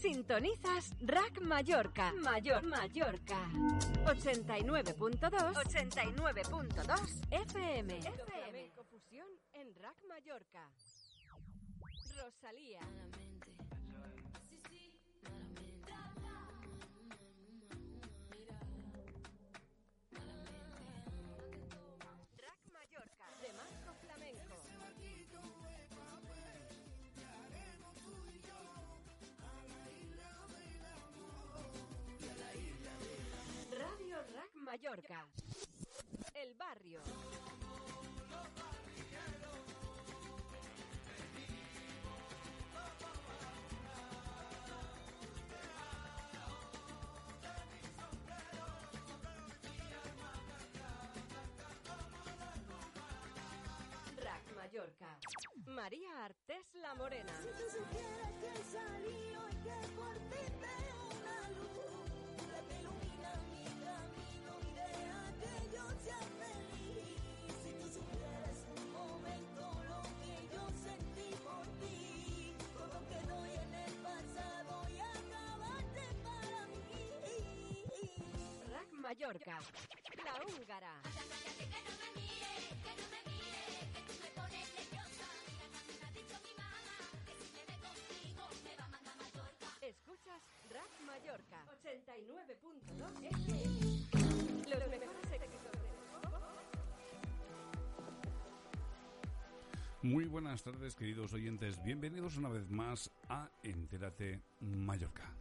Sintonizas Rack Mallorca. Mayor Mallorca. 89.2 89.2 FM. FM. Confusión en Rack Mallorca. Rosalía. Rack Mallorca. El barrio. Rack Mallorca. María Artés La Morena. Si tú supieras que salí hoy que por ti veo Mallorca. La húngara. Escuchas Rack Mallorca 89.2 FM. Los mejores éxitos del pop. Muy buenas tardes, queridos oyentes. Bienvenidos una vez más a Entérate Mallorca.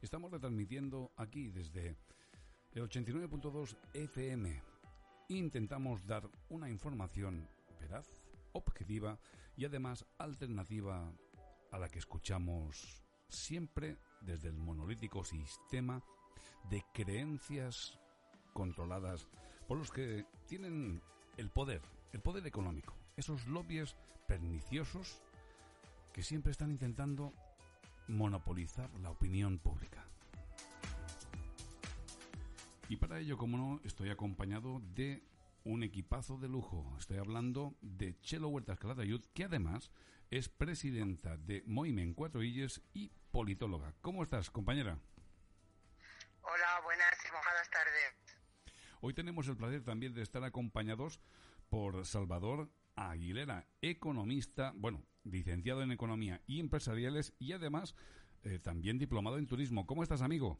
Estamos retransmitiendo aquí desde el 89.2 FM. Intentamos dar una información veraz, objetiva y además alternativa a la que escuchamos siempre desde el monolítico sistema de creencias controladas por los que tienen el poder, el poder económico, esos lobbies perniciosos que siempre están intentando monopolizar la opinión pública. Y para ello, como no, estoy acompañado de un equipazo de lujo. Estoy hablando de Chelo Huertas Calatayud, que además es presidenta de Moimen Cuatro Illes y politóloga. ¿Cómo estás, compañera? Hola, buenas y mojadas tardes. Hoy tenemos el placer también de estar acompañados por Salvador Aguilera, economista, bueno, licenciado en Economía y Empresariales y además eh, también diplomado en Turismo. ¿Cómo estás, amigo?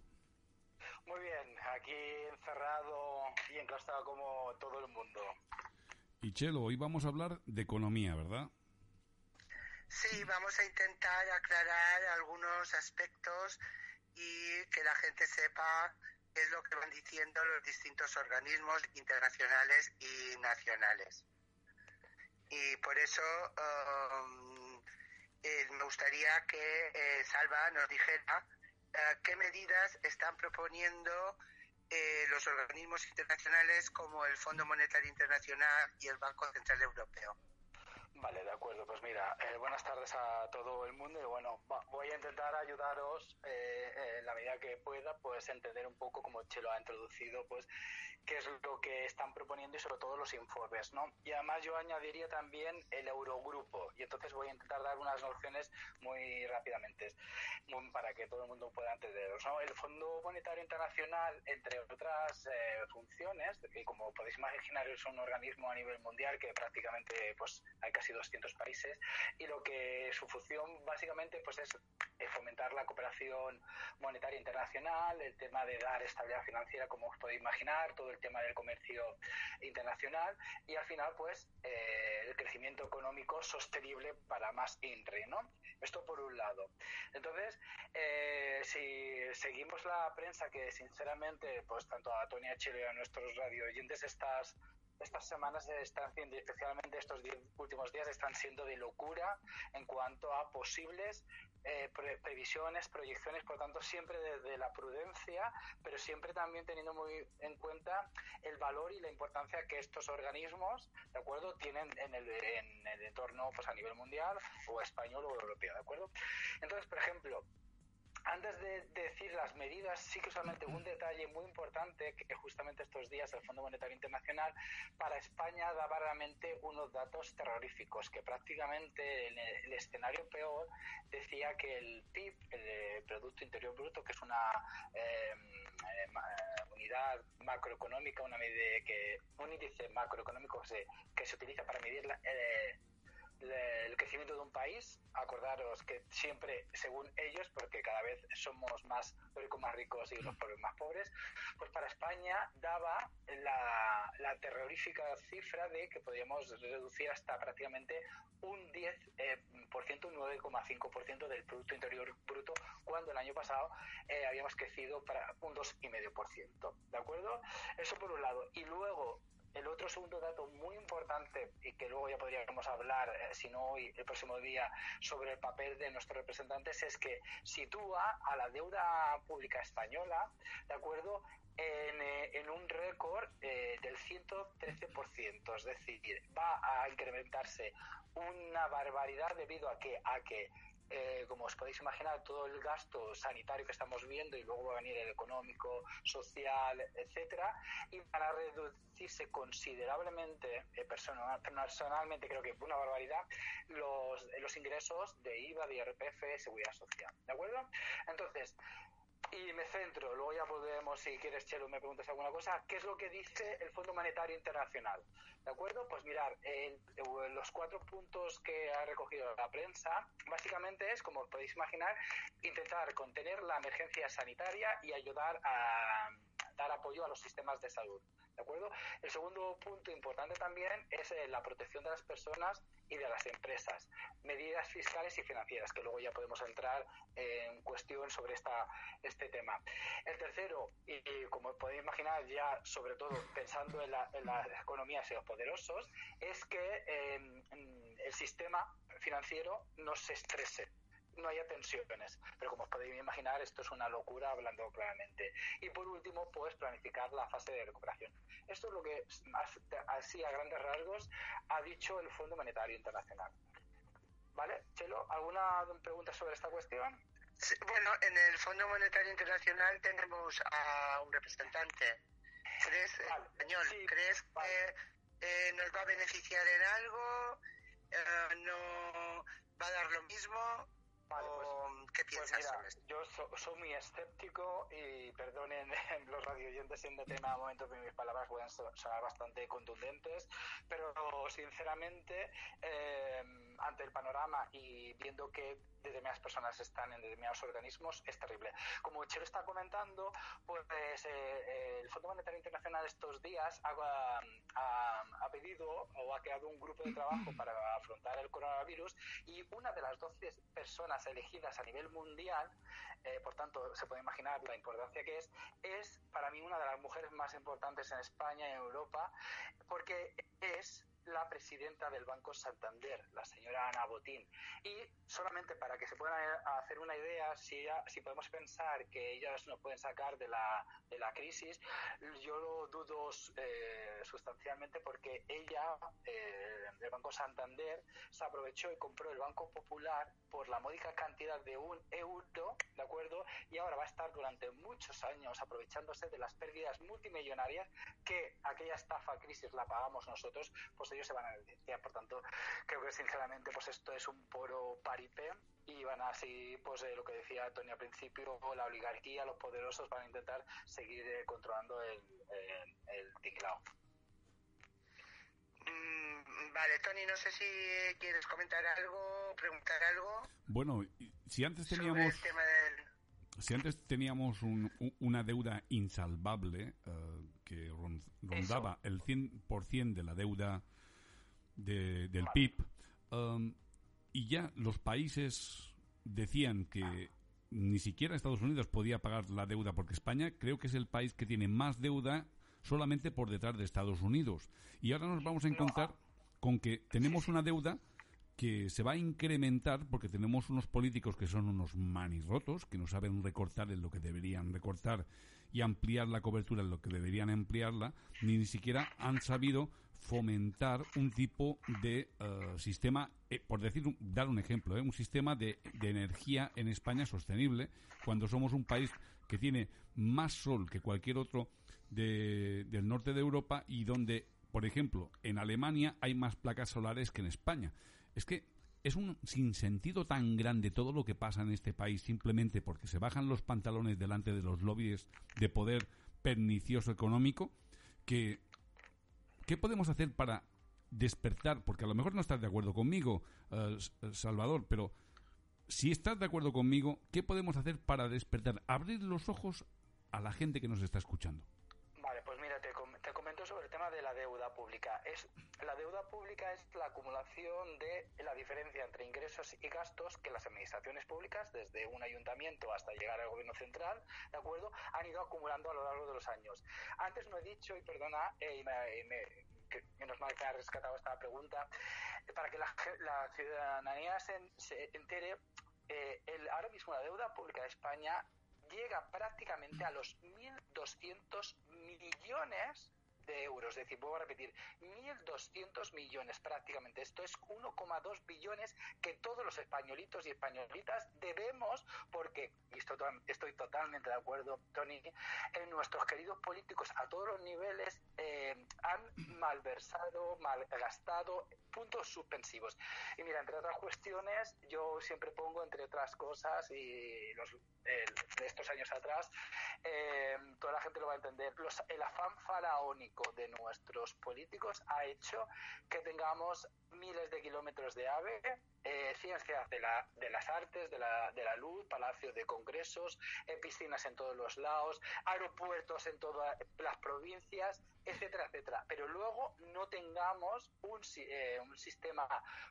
Muy bien, aquí encerrado y enclaustrado como todo el mundo. Y Chelo, hoy vamos a hablar de economía, ¿verdad? Sí, vamos a intentar aclarar algunos aspectos y que la gente sepa qué es lo que van diciendo los distintos organismos internacionales y nacionales. Y por eso um, eh, me gustaría que eh, Salva nos dijera eh, qué medidas están proponiendo eh, los organismos internacionales como el Fondo Monetario Internacional y el Banco Central Europeo. Vale, de acuerdo. Pues mira, eh, buenas tardes a todo el mundo y bueno, voy a intentar ayudaros eh, en la medida que pueda, pues entender un poco, como Chelo ha introducido, pues qué es lo que están proponiendo y sobre todo los informes, ¿no? Y además yo añadiría también el Eurogrupo entonces voy a intentar dar unas nociones muy rápidamente muy- para que todo el mundo pueda entenderlos, ¿no? El Fondo Monetario Internacional, entre otras eh, funciones, que como podéis imaginar es un organismo a nivel mundial que prácticamente pues hay casi 200 países y lo que su función básicamente pues es fomentar la cooperación monetaria internacional, el tema de dar estabilidad financiera, como os podéis imaginar, todo el tema del comercio internacional y al final, pues, eh, el crecimiento económico sostenible para más INRI, ¿no? Esto por un lado. Entonces, eh, si seguimos la prensa, que sinceramente, pues, tanto a Tony Chile y a nuestros radio oyentes estas estas semanas están siendo, especialmente estos diez últimos días, están siendo de locura en cuanto a posibles eh, pre- previsiones, proyecciones, por tanto, siempre desde la prudencia, pero siempre también teniendo muy en cuenta el valor y la importancia que estos organismos, ¿de acuerdo?, tienen en el, en el entorno pues a nivel mundial, o español o europeo, ¿de acuerdo? Entonces, por ejemplo, antes de decir las medidas, sí que solamente un detalle muy importante, que justamente estos días el Fondo Monetario Internacional para España daba realmente unos datos terroríficos, que prácticamente en el, escenario peor decía que el PIB, el Producto Interior Bruto, que es una em, eh, unidad macroeconómica, una medida que, un índice macroeconómico que se, que se utiliza para medir la, eh, el crecimiento de un país, acordaros que siempre según ellos, porque cada vez somos más ricos más ricos y los pobres más pobres, pues para España daba la, la terrorífica cifra de que podíamos reducir hasta prácticamente un 10%, eh, por ciento, un 9,5% del Producto Interior Bruto, cuando el año pasado eh, habíamos crecido para un 2,5%. ¿De acuerdo? Eso por un lado. Y luego, el otro segundo dato muy importante y que luego ya podríamos hablar, eh, si no hoy, el próximo día, sobre el papel de nuestros representantes es que sitúa a la deuda pública española, ¿de acuerdo? En, eh, un récord eh, del 113%, es decir, va a incrementarse una barbaridad debido a que, a que eh, como os podéis imaginar, todo el gasto sanitario que estamos viendo y luego va a venir el económico, social, etcétera, y van a reducirse considerablemente, eh, personalmente creo que una barbaridad, los, los ingresos de IVA, de IRPF, seguridad social. ¿De acuerdo? Entonces, y me centro, luego ya podemos, si quieres, Chelo, me preguntas alguna cosa, ¿qué es lo que dice el Fondo Monetario Internacional? ¿De acuerdo? Pues mirar, los cuatro puntos que ha recogido la prensa, básicamente es, como podéis imaginar, intentar contener la emergencia sanitaria y ayudar a dar apoyo a los sistemas de salud. ¿De acuerdo? El segundo punto importante también es eh, la protección de las personas y de las empresas. Medidas fiscales y financieras, que luego ya podemos entrar en cuestión sobre esta, este tema. El tercero, y, como podéis imaginar, ya sobre todo pensando en, la, en las economías y los poderosos, es que eh, el sistema financiero no se estrese no haya tensiones. Pero como os podéis imaginar, esto es una locura hablando claramente. Y por último, pues planificar la fase de recuperación. Esto es lo que, así a grandes rasgos, ha dicho el Fondo Monetario Internacional. ¿Vale? Chelo, ¿alguna pregunta sobre esta cuestión? bueno, en el Fondo Monetario Internacional tenemos a un representante. ¿Crees, señor, ¿crees que eh, nos va a beneficiar en algo? Eh, ¿No va a dar lo mismo? Vale, pues, ¿Qué pues piensas Yo soy muy escéptico y perdonen los radioyentes en tema momentos que mis palabras pueden sonar bastante contundentes, pero sinceramente, eh, ante el panorama y viendo que determinadas personas están en determinados organismos es terrible. Como Chelo está comentando, pues eh, eh, el Fondo Monetario Internacional estos días ha, ha, pedido o ha creado un grupo de trabajo para afrontar el coronavirus y una de las 12 personas elegidas a nivel mundial, eh, por tanto se puede imaginar la importancia que es, es para mí una de las mujeres más importantes en España y en Europa porque es la presidenta del Banco Santander, la señora Ana Botín. Y solamente para que se puedan hacer una idea, si, si podemos pensar que ellas nos pueden sacar de la, de la crisis, yo lo dudo eh, sustancialmente porque ella, eh, del Banco Santander, se aprovechó y compró el Banco Popular por la módica cantidad de un euro, ¿de acuerdo? Y ahora va a estar durante muchos años aprovechándose de las pérdidas multimillonarias que aquella estafa crisis la pagamos nosotros, pues se van a evidenciar. Por tanto, creo que sinceramente pues esto es un poro paripé y van así, pues eh, lo que decía Tony al principio, la oligarquía, los poderosos van a intentar seguir eh, controlando el, el, mm, Vale, Tony, no sé si quieres comentar algo, preguntar algo. Bueno, si antes teníamos... Si antes teníamos una deuda insalvable eh, que rondaba el 100% de la deuda del PIB. Um, y ya los países decían que ni siquiera Estados Unidos podía pagar la deuda porque España creo que es el país que tiene más deuda solamente por detrás de Estados Unidos. Y ahora nos vamos a encontrar con que tenemos una deuda que se va a incrementar porque tenemos unos políticos que son unos manirrotos, que no saben recortar en lo que deberían recortar y ampliar la cobertura en lo que deberían ampliarla, ni, ni siquiera han sabido fomentar un tipo de eh, sistema, eh, por decir, dar un ejemplo, eh, un sistema de, de energía en España sostenible, cuando somos un país que tiene más sol que cualquier otro de- del norte de Europa y donde, por ejemplo, en Alemania hay más placas solares que en España. Es que es un sinsentido tan grande todo lo que pasa en este país simplemente porque se bajan los pantalones delante de los lobbies de poder pernicioso económico que ¿qué podemos hacer para despertar? Porque a lo mejor no estás de acuerdo conmigo, eh, Salvador, pero si estás de acuerdo conmigo, ¿qué podemos hacer para despertar? Abrir los ojos a la gente que nos está escuchando. La deuda pública. Es, la deuda pública es la acumulación de la diferencia entre ingresos y gastos que las administraciones públicas, desde un ayuntamiento hasta llegar al gobierno central, ¿de acuerdo?, han ido acumulando a lo largo de los años. Antes no he dicho, y perdona, eh, me- que menos mal que ha rescatado esta pregunta, para que la, ciudadanía se, entere, eh, ahora mismo la deuda pública de España llega prácticamente a los 1.200 millones de euros. Es decir, vuelvo a repetir, 1.200 millones prácticamente. Esto es 1,2 billones que todos los españolitos y españolitas debemos, porque, y esto to- estoy totalmente de acuerdo, Tony, en nuestros queridos políticos a todos los niveles eh, han malversado, malgastado puntos suspensivos. Y mira, entre otras cuestiones, yo siempre pongo, entre otras cosas, y de estos años atrás, eh, toda la gente lo va a entender, el afán faraónico de nuestros políticos ha hecho que tengamos miles de kilómetros de AVE, eh, ciencias de, la, de las artes, de la, de la luz, palacios de congresos, eh, piscinas en todos los lados, aeropuertos en todas las provincias, etcétera, etcétera. Pero luego no tengamos un, eh, un sistema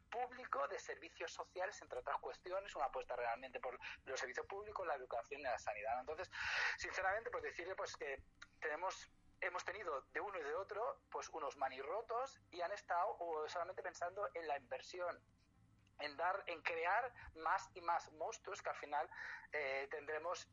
público de servicios sociales, entre otras cuestiones, una apuesta realmente por los servicios públicos, la educación y la sanidad. Entonces, sinceramente, pues decirle pues que tenemos hemos tenido de uno y de otro pues unos manirrotos y han estado solamente pensando en la inversión en dar en crear más y más monstruos que al final eh, tendremos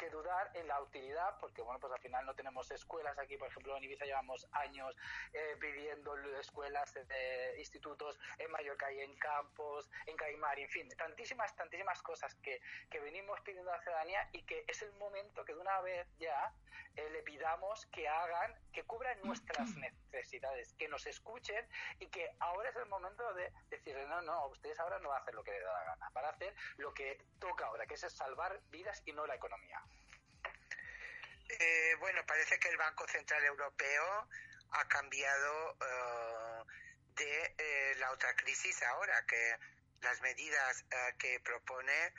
que dudar en la utilidad porque bueno pues al final no tenemos escuelas aquí por ejemplo en Ibiza llevamos años eh, pidiendo escuelas eh, institutos en Mallorca y en Campos en Caimar en fin tantísimas tantísimas cosas que, que venimos pidiendo a la ciudadanía y que es el momento que de una vez ya eh, le pidamos que hagan que cubran nuestras necesidades que nos escuchen y que ahora es el momento de decirle no no ustedes ahora no van a hacer lo que les da la gana van a hacer lo que toca ahora que es salvar vidas y no la economía Eh, bueno, parece que el Banco Central Europeo ha cambiado eh, de eh, la otra crisis ahora, que las medidas eh, que propone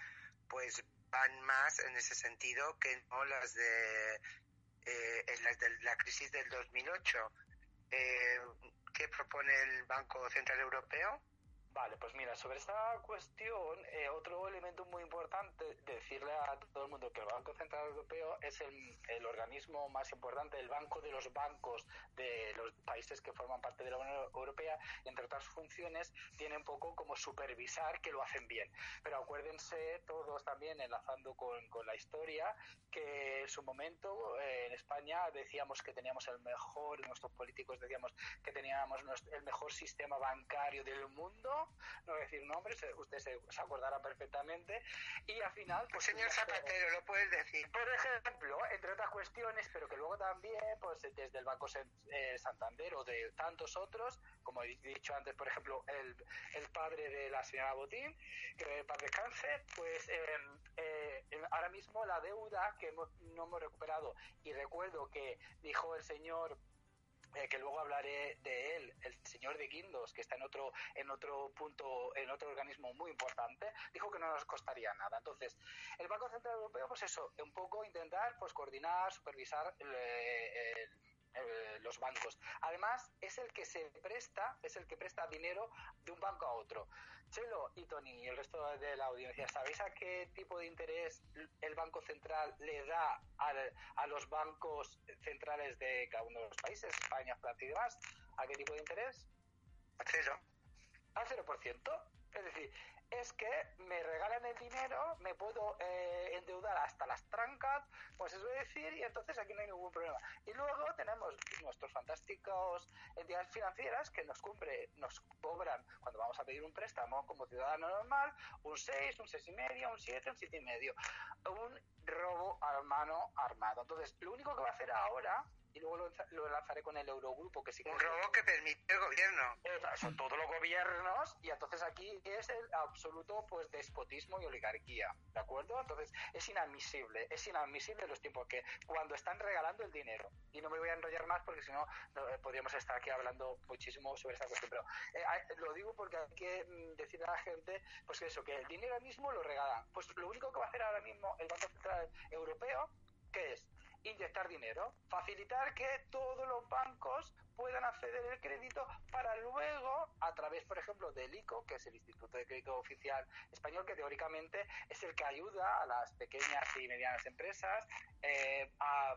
pues van más en ese sentido que no las de, eh, en las de la crisis del 2008. Eh, ¿Qué propone el Banco Central Europeo? Vale, pues mira, sobre esta cuestión, eh, otro elemento muy importante, decirle a todo el mundo que el Banco Central Europeo es el, el organismo más importante, el banco de los bancos de los países que forman parte de la Unión Europea, entre otras funciones, tiene un poco como supervisar que lo hacen bien. Pero acuérdense todos también, enlazando con, con la historia, que en su momento eh, en España decíamos que teníamos el mejor, nuestros políticos decíamos que teníamos el mejor sistema bancario del mundo, no voy a decir nombres, eh, usted se, se acordará perfectamente, y al final... Pues, Señor Zapatero, ¿lo puedes decir? por ejemplo, entre otras cuestiones, pero que luego también, pues desde el Banco eh, Santander o de tantos otros, como he dicho antes, por ejemplo, el, el padre de la señora Botín, que en paz descanse, pues eh, eh, ahora mismo la deuda que hemos- no hemos recuperado, y recuerdo que dijo el señor eh, que luego hablaré de él, el señor de Guindos, que está en otro, en otro punto, en otro organismo muy importante, dijo que no nos costaría nada. Entonces, el Banco Central Europeo, pues eso, un poco intentar pues coordinar, supervisar eh, el- eh, los bancos. Además, es el que se presta, es el que presta dinero de un banco a otro. Chelo y Tony y el resto de la audiencia, ¿sabéis a qué tipo de interés el Banco Central le da al- a los bancos centrales de cada uno de los países, España, Francia y demás? ¿A qué tipo de interés? A cero. Al 0%. es que me regalan el dinero, me puedo eh, endeudar hasta las trancas, pues eso decir, y entonces aquí no hay ningún problema. Y luego tenemos nuestros fantásticos entidades financieras que nos cumple, nos cobran cuando vamos a pedir un préstamo como ciudadano normal, un 6, un 6,5, un 7, un 7,5. Un robo a mano armado. Entonces, lo único que va a hacer ahora y luego lo, lo lanzaré con el Eurogrupo, que sí que... Un robo que permite el gobierno. Son todos los gobiernos y entonces aquí es el absoluto pues despotismo y oligarquía, ¿de acuerdo? Entonces es inadmisible, es inadmisible los tiempos que cuando están regalando el dinero, y no me voy a enrollar más porque si no, eh, podríamos estar aquí hablando muchísimo sobre esta cuestión, pero eh, lo digo porque hay que mm, decirle a la gente, pues eso, que el dinero mismo lo regalan. Pues lo único que va a hacer ahora mismo el Banco Central Europeo, ¿qué es? Inyectar dinero, facilitar que todos los bancos puedan acceder al crédito para luego, a través, por ejemplo, del ICO, que es el Instituto de Crédito Oficial Español, que teóricamente es el que ayuda a las pequeñas y medianas empresas eh, a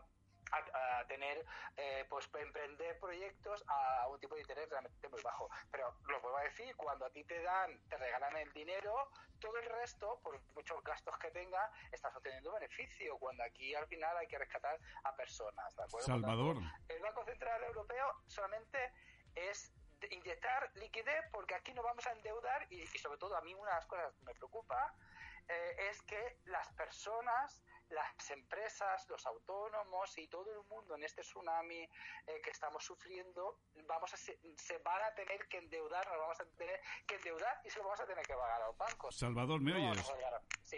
a, tener, eh, pues emprender proyectos a un tipo de interés realmente muy bajo. Pero lo vuelvo a decir, cuando a ti te dan, te regalan el dinero, todo el resto, por muchos gastos que tenga, estás obteniendo beneficio, cuando aquí al final hay que rescatar a personas. ¿de acuerdo? Salvador. El Banco Central Europeo solamente es inyectar liquidez porque aquí no vamos a endeudar y, sobre todo a mí una de las cosas que me preocupa eh, es que las personas las empresas, los autónomos y todo el mundo en este tsunami eh, que estamos sufriendo, vamos a se, van a tener que endeudar, nos vamos a tener que endeudar y se lo vamos a tener que pagar a los bancos. Salvador, ¿me oyes? Sí.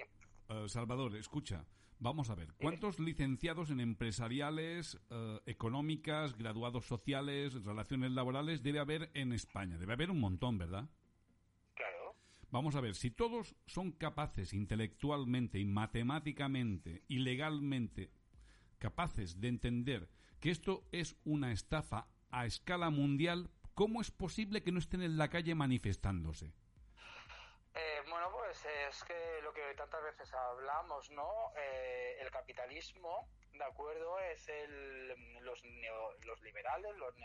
Uh, Salvador, escucha. Vamos a ver, ¿cuántos licenciados en empresariales, uh, económicas, graduados sociales, relaciones laborales debe haber en España? Debe haber un montón, ¿verdad? Vamos a ver, si todos son capaces intelectualmente y matemáticamente y legalmente capaces de entender que esto es una estafa a escala mundial, ¿cómo es posible que no estén en la calle manifestándose? Eh, bueno, pues es que lo que tantas veces hablamos, ¿no? Eh, el capitalismo ¿de acuerdo? Es el, los, los liberales, los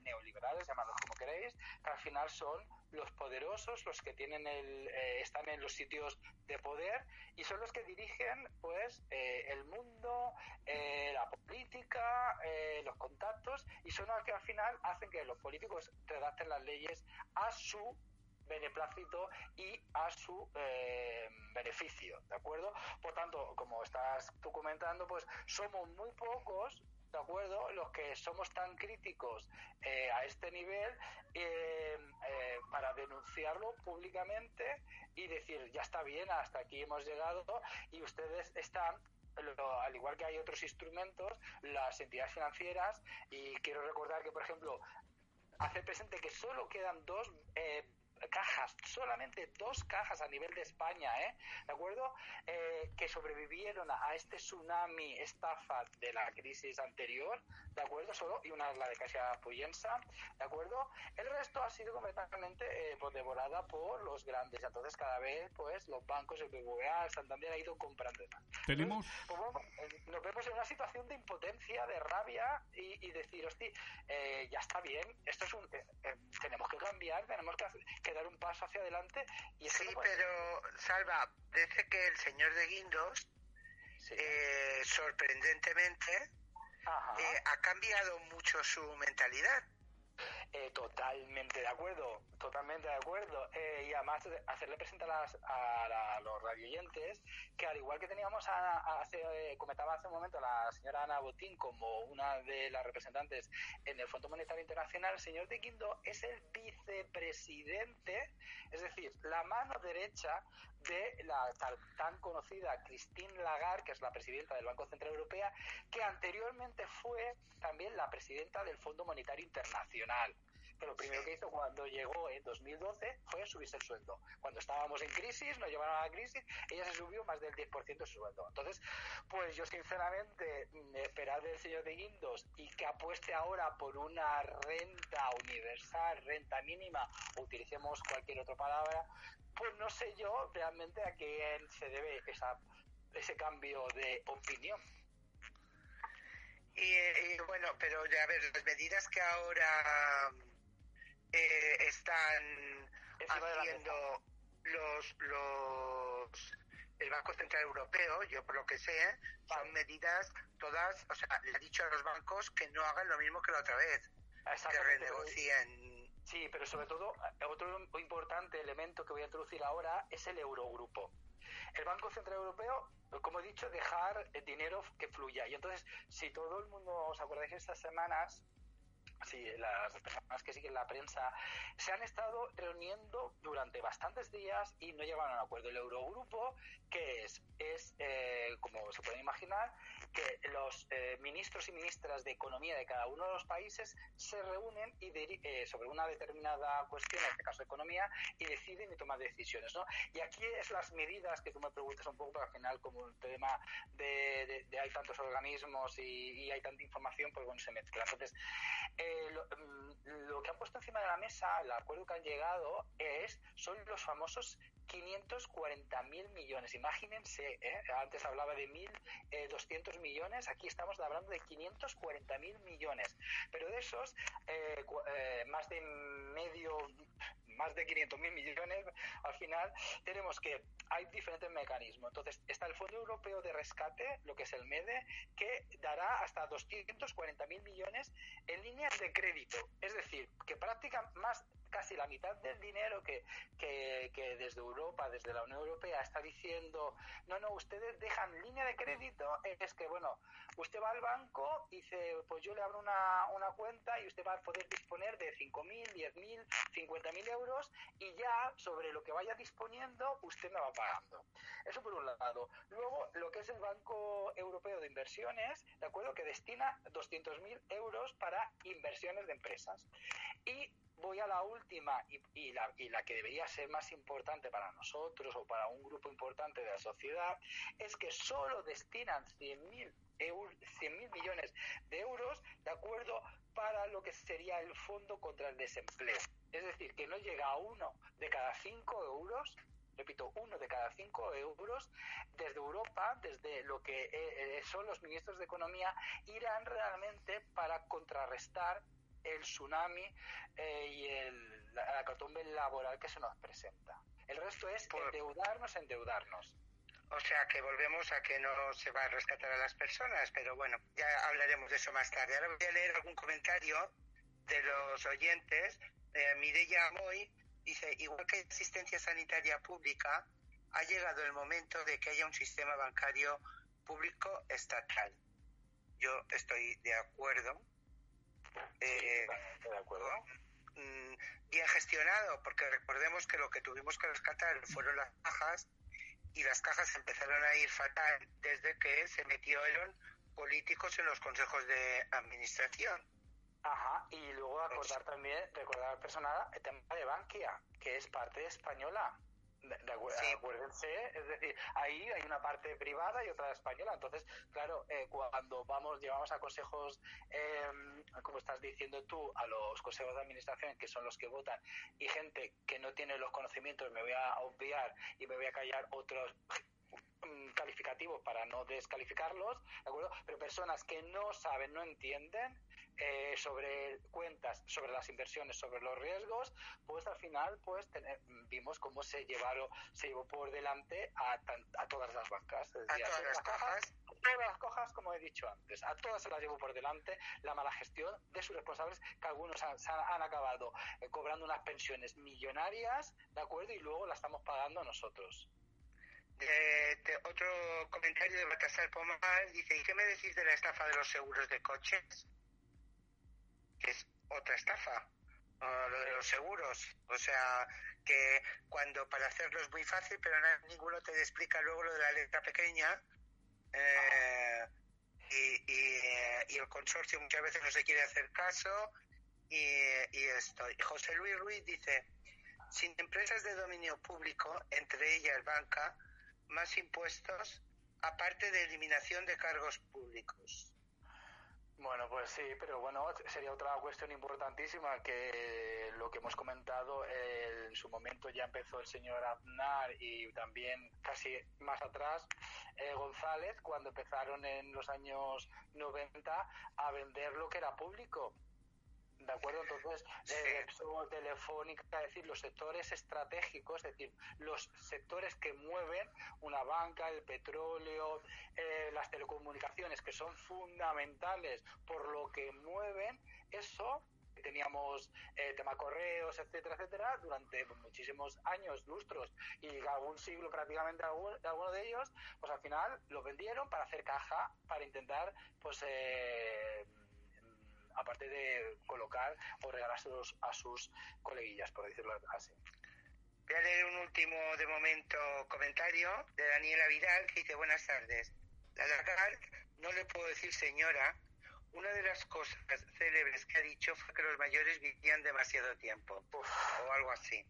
neoliberales, llamadlos como queréis, que al final son los poderosos, los que tienen el, eh, están en los sitios de poder y son los que dirigen pues eh, el mundo, eh, la política, los contactos y son los que al final hacen que los políticos redacten las leyes a su beneplácito y a su eh, beneficio, ¿de acuerdo? Por tanto, como estás tú comentando, pues somos muy pocos ¿de acuerdo? Los que somos tan críticos eh, a este nivel eh, para denunciarlo públicamente y decir, ya está bien, hasta aquí hemos llegado y ustedes están al igual que hay otros instrumentos, las entidades financieras, y quiero recordar que, por ejemplo, hacer presente que solo quedan dos cajas, solamente dos cajas a nivel de España, ¿eh? ¿De acuerdo? Eh, que sobrevivieron a este tsunami estafa de la crisis anterior, ¿de acuerdo? Solo, y una es la de Caixa Puyensa, ¿de acuerdo? El resto ha sido completamente eh, pues, devorada por los grandes, entonces cada vez, pues, los bancos, el BBVA, el Santander ha ido comprando más. ¿Tenemos? Pues, eh, nos vemos en una situación de impotencia, de rabia y, decir, hostia, ya está bien, esto es un... tenemos que cambiar, tenemos que hacer, que dar un paso hacia adelante. Y sí, pero Salva, desde que el señor de Guindos, eh, sorprendentemente, eh, ha cambiado mucho su mentalidad. Eh, totalmente de acuerdo, totalmente de acuerdo. Eh, y además hacerle presentar a, los radioyentes que al igual que teníamos a, hace, eh, comentaba hace un momento la señora Ana Botín como una de las representantes en el Fondo Monetario Internacional, el señor de Quindo es el vicepresidente, es decir, la mano derecha de la tan conocida Christine Lagarde, que es la presidenta del Banco Central Europeo, que anteriormente fue también la presidenta del Fondo Monetario Internacional que lo primero que hizo cuando llegó en 2012 fue subirse el sueldo. Cuando estábamos en crisis, nos llevaron a la crisis, ella se subió más del 10% de su sueldo. Entonces, pues yo sinceramente, mm, esperar del señor de Guindos y que apueste ahora por una renta universal, renta mínima, utilicemos cualquier otra palabra, pues no sé yo realmente a quién se debe esa, ese cambio de opinión. Y, bueno, pero a ver, las medidas que ahora eh, están haciendo los, los el Banco Central Europeo, yo por lo que sé, son medidas todas, o sea, le ha dicho a los bancos que no hagan lo mismo que la otra vez, que renegocien. Sí, pero sobre todo, otro importante elemento que voy a introducir ahora es el Eurogrupo. El Banco Central Europeo, como he dicho, dejar el dinero que fluya. Y entonces, si todo el mundo, ¿os acordáis estas semanas? Sí, las personas que siguen la prensa se han estado reuniendo durante bastantes días y no llegaron a un acuerdo. El Eurogrupo, que es? Es, eh, como se pueden imaginar, que los eh, ministros y ministras de economía de cada uno de los países se reúnen y eh, sobre una determinada cuestión, en este caso economía, y deciden y toman decisiones. ¿no? Y aquí es las medidas que tú me preguntas un poco, porque al final, como el tema de, hay tantos organismos y, y hay tanta información, pues bueno, se mezcla. Entonces, eh, lo, mm, lo que han puesto encima de la mesa, el acuerdo que han llegado, es son los famosos 540 mil millones. Imagínense, ¿eh? antes hablaba de 1.200 millones, aquí estamos hablando de 540 mil millones. Pero de esos, eh, eh, más de medio, más de 500 mil millones, al final tenemos que hay diferentes mecanismos. Entonces, está el Fondo Europeo de Rescate, lo que es el MEDE, que dará hasta 240 mil millones en líneas de crédito. Es decir, que práctica más casi la mitad del dinero que, que, que desde Europa, desde la Unión Europea, está diciendo, no, no, ustedes dejan línea de crédito, es que, bueno, usted va al banco dice, pues yo le abro una, una cuenta y usted va a poder disponer de 5.000, 10.000, 50.000 euros y ya sobre lo que vaya disponiendo usted me va pagando. Eso por un lado. Luego, lo que es el Banco Europeo de Inversiones, ¿de acuerdo? Que destina 200.000 euros para inversiones de empresas. Y voy a la última y, la, y la que debería ser más importante para nosotros o para un grupo importante de la sociedad, es que solo destinan 100.000 eur- 100.000 millones de euros, ¿de acuerdo? Para lo que sería el Fondo contra el Desempleo. Es decir, que no llega a uno de cada cinco euros repito, uno de cada cinco euros desde Europa, desde lo que eh, eh, son los ministros de Economía, irán realmente para contrarrestar el tsunami eh, y el, la, la laboral que se nos presenta. El resto es Por- endeudarnos, endeudarnos. O sea que volvemos a que no se va a rescatar a las personas, pero bueno, ya hablaremos de eso más tarde. Ahora voy a leer algún comentario de los oyentes. Eh, Mireia Moy dice, igual que hay asistencia sanitaria pública, ha llegado el momento de que haya un sistema bancario público estatal. Yo estoy de acuerdo. Eh, Estoy de acuerdo. mm, bien gestionado, porque recordemos que lo que tuvimos que rescatar fueron las cajas y las cajas empezaron a ir fatal desde que se metieron políticos en los consejos de administración. Ajá, y luego acordar también, recordar al personal el tema de Bankia, que es parte española. De, de acuer- Sí. Acuérdense, es decir, ahí hay una parte privada y otra española. Entonces, claro, eh, cuando vamos, llevamos a consejos, eh, como estás diciendo tú, a los consejos de administración, que son los que votan, y gente que no tiene los conocimientos, me voy a obviar y me voy a callar otros calificativos para no descalificarlos, ¿de acuerdo? Pero personas que no saben, no entienden eh, sobre cuentas, sobre las inversiones, sobre los riesgos, pues al final pues tener- vimos cómo se llevaron, se llevó por delante a, tan- a todas las bancas. A todas las cajas. todas las cojas, como he dicho antes, a todas se las llevó por delante la mala gestión de sus responsables, que algunos han, se han, han acabado eh, cobrando unas pensiones millonarias, ¿de acuerdo? Y luego la estamos pagando nosotros. Eh, te- otro comentario de Baltasar Pomar dice, ¿y qué me decís de la estafa de los seguros de coches? Que es otra estafa, o lo de los seguros. O sea, que cuando para hacerlo es muy fácil, pero ninguno te explica luego lo de la letra pequeña. eh, y, y, eh, y el consorcio muchas veces no se quiere hacer caso. Y, y esto. José Luis Ruiz dice, sin empresas de dominio público, entre ellas banca, más impuestos, aparte de eliminación de cargos públicos. Bueno, pues sí, pero bueno, sería otra cuestión importantísima que lo que hemos comentado eh, en su momento ya empezó el señor Aznar y también casi más atrás eh, González cuando empezaron en los años 90 a vender lo que era público. ¿De acuerdo? Entonces, eh, telefónica, es decir, los sectores estratégicos, es decir, los sectores que mueven una banca, el petróleo, eh, las telecomunicaciones, que son fundamentales por lo que mueven, eso teníamos eh, tema correos, etcétera, etcétera, durante muchísimos años, lustros y algún siglo prácticamente de alguno de ellos, pues al final lo vendieron para hacer caja, para intentar, pues, eh, aparte de colocar o regalárselos a sus coleguillas, por decirlo así. Voy a leer un último, de momento, comentario de Daniela Vidal, que dice, buenas tardes. La Lagarde, no le puedo decir señora, una de las cosas célebres que ha dicho fue que los mayores vivían demasiado tiempo, o algo así.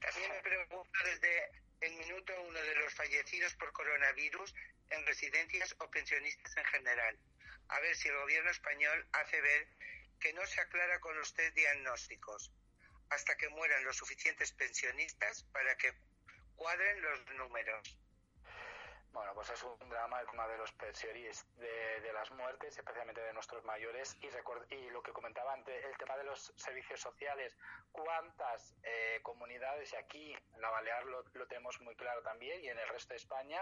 También me pregunto desde el minuto uno de los fallecidos por coronavirus en residencias o pensionistas en general. A ver si el gobierno español hace ver que no se aclara con test diagnósticos hasta que mueran los suficientes pensionistas para que cuadren los números. Bueno, pues es un drama el tema de los pensionistas, de, las muertes, especialmente de nuestros mayores. Y, y lo que comentaba antes, el tema de los servicios sociales. ¿Cuántas eh, comunidades, y aquí en la Balear lo, tenemos muy claro también, y en el resto de España,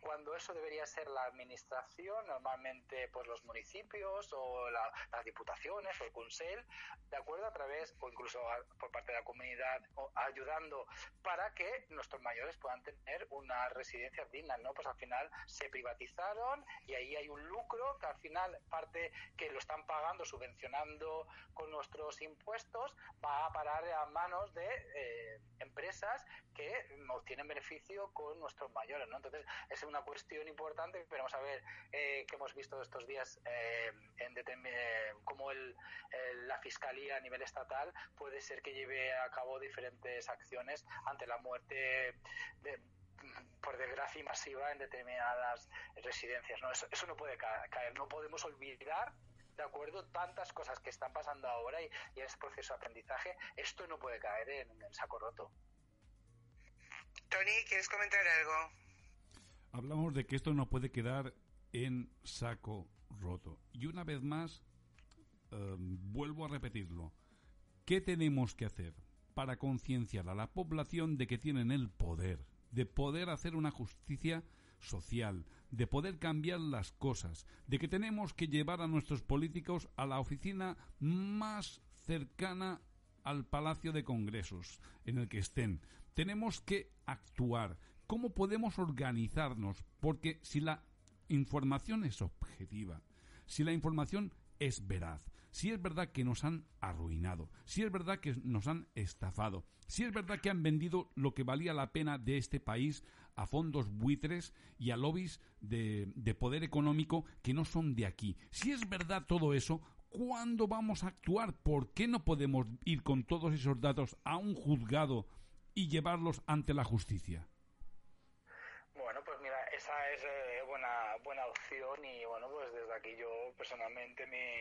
cuando eso debería ser la administración, normalmente pues los municipios o las diputaciones o el Consell, ¿de acuerdo? A través, o incluso por parte de la comunidad, ayudando para que nuestros mayores puedan tener una residencia digna, ¿no? Pues pues al final se privatizaron y ahí hay un lucro que al final parte que lo están pagando, subvencionando con nuestros impuestos, va a parar a manos de eh, empresas que obtienen beneficio con nuestros mayores, ¿no? Entonces es una cuestión importante pero vamos a ver eh, que hemos visto estos días eh, en cómo el, la fiscalía a nivel estatal puede ser que lleve a cabo diferentes acciones ante la muerte de por desgracia masiva en determinadas residencias. ¿no? Eso, eso no puede caer, no podemos olvidar de acuerdo tantas cosas que están pasando ahora y, y en este proceso de aprendizaje, esto no puede caer en, el saco roto. Tony, ¿quieres comentar algo? Hablamos de que esto no puede quedar en saco roto. Y una vez más, em, vuelvo a repetirlo. ¿Qué tenemos que hacer para concienciar a la población de que tienen el poder? De poder hacer una justicia social, de poder cambiar las cosas, de que tenemos que llevar a nuestros políticos a la oficina más cercana al Palacio de Congresos en el que estén. Tenemos que actuar. ¿Cómo podemos organizarnos? Porque si la información es objetiva, si la información es veraz, si es verdad que nos han arruinado, si es verdad que nos han estafado, si es verdad que han vendido lo que valía la pena de este país a fondos buitres y a lobbies de, de poder económico que no son de aquí. Si es verdad todo eso, ¿cuándo vamos a actuar? ¿Por qué no podemos ir con todos esos datos a un juzgado y llevarlos ante la justicia? Bueno, pues mira, esa es eh, buena, buena opción y bueno, pues desde aquí yo personalmente mi,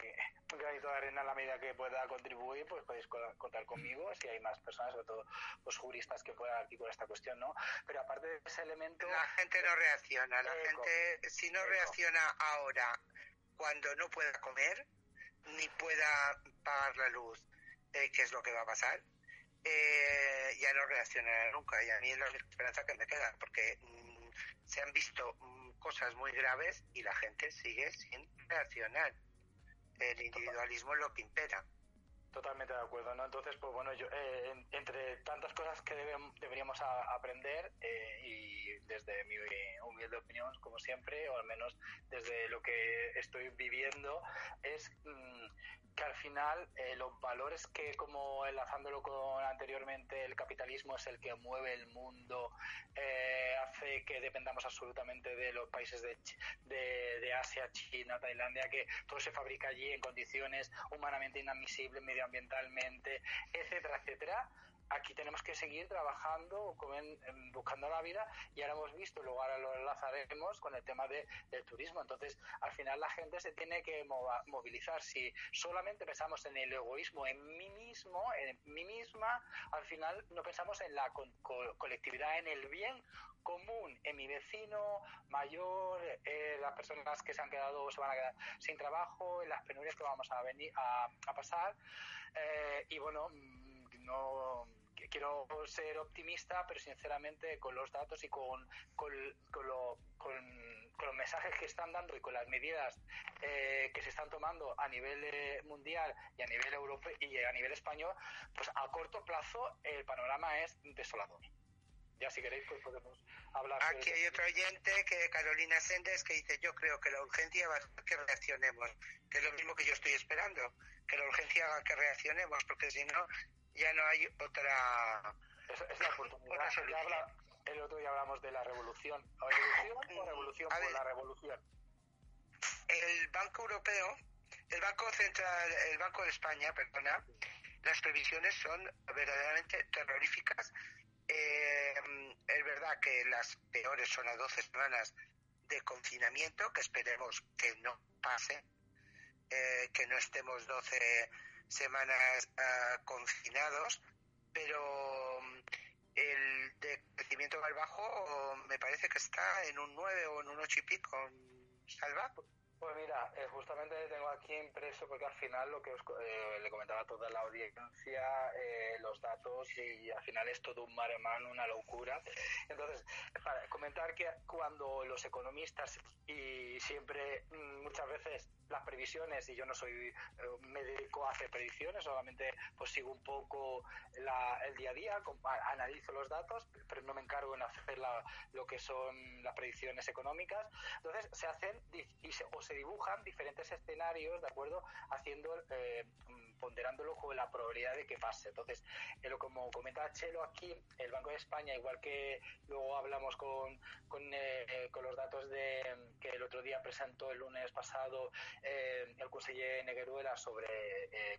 granito de arena a la medida que pueda contribuir, pues podéis contar conmigo si hay más personas, sobre todo los juristas que puedan articular esta cuestión, ¿no? Pero aparte de ese elemento... La gente no reacciona, la gente si no reacciona ahora cuando no pueda comer, ni pueda pagar la luz, eh, ¿qué es lo que va a pasar? Eh, ya no reaccionará nunca y a mí es la esperanza que me queda, porque mm, se han visto cosas muy graves y la gente sigue sin reaccionar el individualismo es lo que impera. Totalmente de acuerdo, ¿no? Entonces, pues bueno, yo, eh, entre tantas cosas que deberíamos aprender eh, y desde mi humilde opinión, como siempre, o al menos desde lo que estoy viviendo, es mm, que al final eh, los valores que, como enlazándolo con anteriormente, el capitalismo es el que mueve el mundo, eh, hace que dependamos absolutamente de los países de, de, de, Asia, China, Tailandia, que todo se fabrica allí en condiciones humanamente inadmisibles, medioambientalmente, etcétera, etcétera aquí tenemos que seguir trabajando, buscando la vida y ahora hemos visto, luego ahora lo enlazaremos con el tema de, del turismo. Entonces, al final la gente se tiene que movilizar. Si solamente pensamos en el egoísmo, en mí mismo, en mí misma, al final no pensamos en la colectividad, en el bien común en mi vecino mayor, eh, las personas que se han quedado se van a quedar sin trabajo, en las penurias que vamos a venir a, pasar. Eh, y bueno, mm, no quiero ser optimista, pero sinceramente con los datos y con, con, con, lo, con, los mensajes que están dando y con las medidas eh, que se están tomando a nivel eh, mundial y a nivel europeo y a nivel español, pues a corto plazo el panorama es desolador. Ya si queréis, pues podemos hablar. Aquí hay otro oyente, que Carolina Sendes, que dice, yo creo que la urgencia va a ser que reaccionemos, que es lo mismo que yo estoy esperando, que la urgencia haga que reaccionemos, porque si no, ya no hay otra... Es, la oportunidad. el otro día hablamos de la revolución. ¿Revolución o revolución por la revolución? El Banco Europeo, el Banco Central, el Banco de España, perdona, las previsiones son verdaderamente terroríficas. Eh, es verdad que las peores son a 12 semanas de confinamiento, que esperemos que no pase, eh, que no estemos 12 semanas uh, confinados, pero mm, el de crecimiento más bajo me parece que está en un 9 o en un 8 y pico. Salva. Pues mira, eh, justamente tengo aquí impreso porque al final lo que os eh, le comentaba a toda la audiencia, eh, los datos y al final es todo un mar una locura. Entonces, para comentar que cuando los economistas y siempre mm, muchas veces las previsiones y yo no soy me dedico a hacer predicciones, solamente pues sigo un poco el día a día, analizo los datos, pero no me encargo en hacer lo que son las predicciones económicas. Entonces, se hacen y se, o se dibujan diferentes escenarios, ¿de acuerdo? Haciendo, eh, ponderándolo con la probabilidad de que pase. Entonces, eh, como comenta Chelo aquí, el Banco de España, igual que luego hablamos con, con, eh, los datos de que el otro día presentó el lunes pasado eh, el conseller Negueruela sobre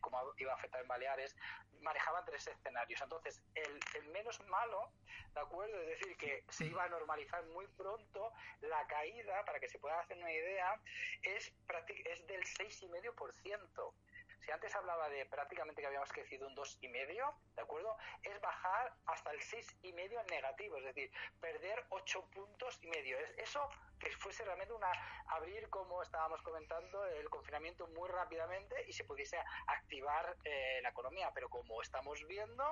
cómo iba a afectar en Baleares, manejaban tres escenarios. Entonces, el, el menos malo, ¿de acuerdo? Es decir, que se iba a normalizar muy pronto la caída, para que se pueda hacer una idea, es, es del 6,5%. Si antes hablaba de prácticamente que habíamos crecido un 2,5, ¿de acuerdo? Es bajar hasta el 6,5 negativo, es decir, perder 8 puntos y medio. Es eso que fuese realmente una abrir, como estábamos comentando, el confinamiento muy rápidamente y se pudiese activar eh, la economía. Pero como estamos viendo,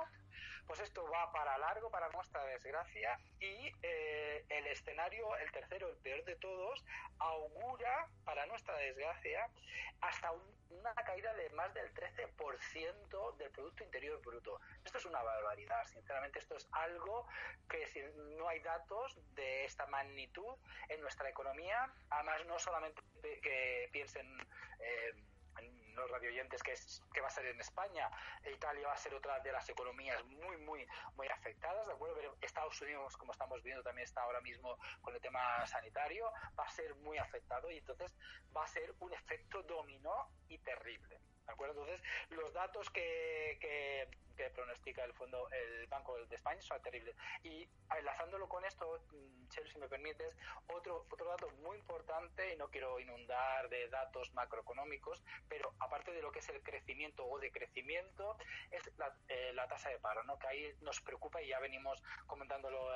pues esto va para largo, para nuestra desgracia, y eh, el escenario, el tercero, el peor de todos, augura, para nuestra desgracia, hasta una caída de más del 13% del Producto Interior Bruto. Esto es una barbaridad, sinceramente, esto es algo que si no hay datos de esta magnitud en nuestra economía, además no solamente que piensen... Eh, los radioyentes que, es, que va a ser en España. Italia va a ser otra de las economías muy, muy, muy afectadas, ¿de acuerdo? Pero Estados Unidos, como estamos viendo, también está ahora mismo con el tema sanitario, va a ser muy afectado y entonces va a ser un efecto dominó y terrible. ¿De acuerdo? Entonces, los datos que, que, pronostica el fondo, el Banco de España son terribles. Y enlazándolo con esto, mm, Chelo, si me permites, otro, otro dato muy importante, y no quiero inundar de datos macroeconómicos, pero aparte de lo que es el crecimiento o decrecimiento, es la, eh, la tasa de paro, ¿no? Que ahí nos preocupa y ya venimos comentándolo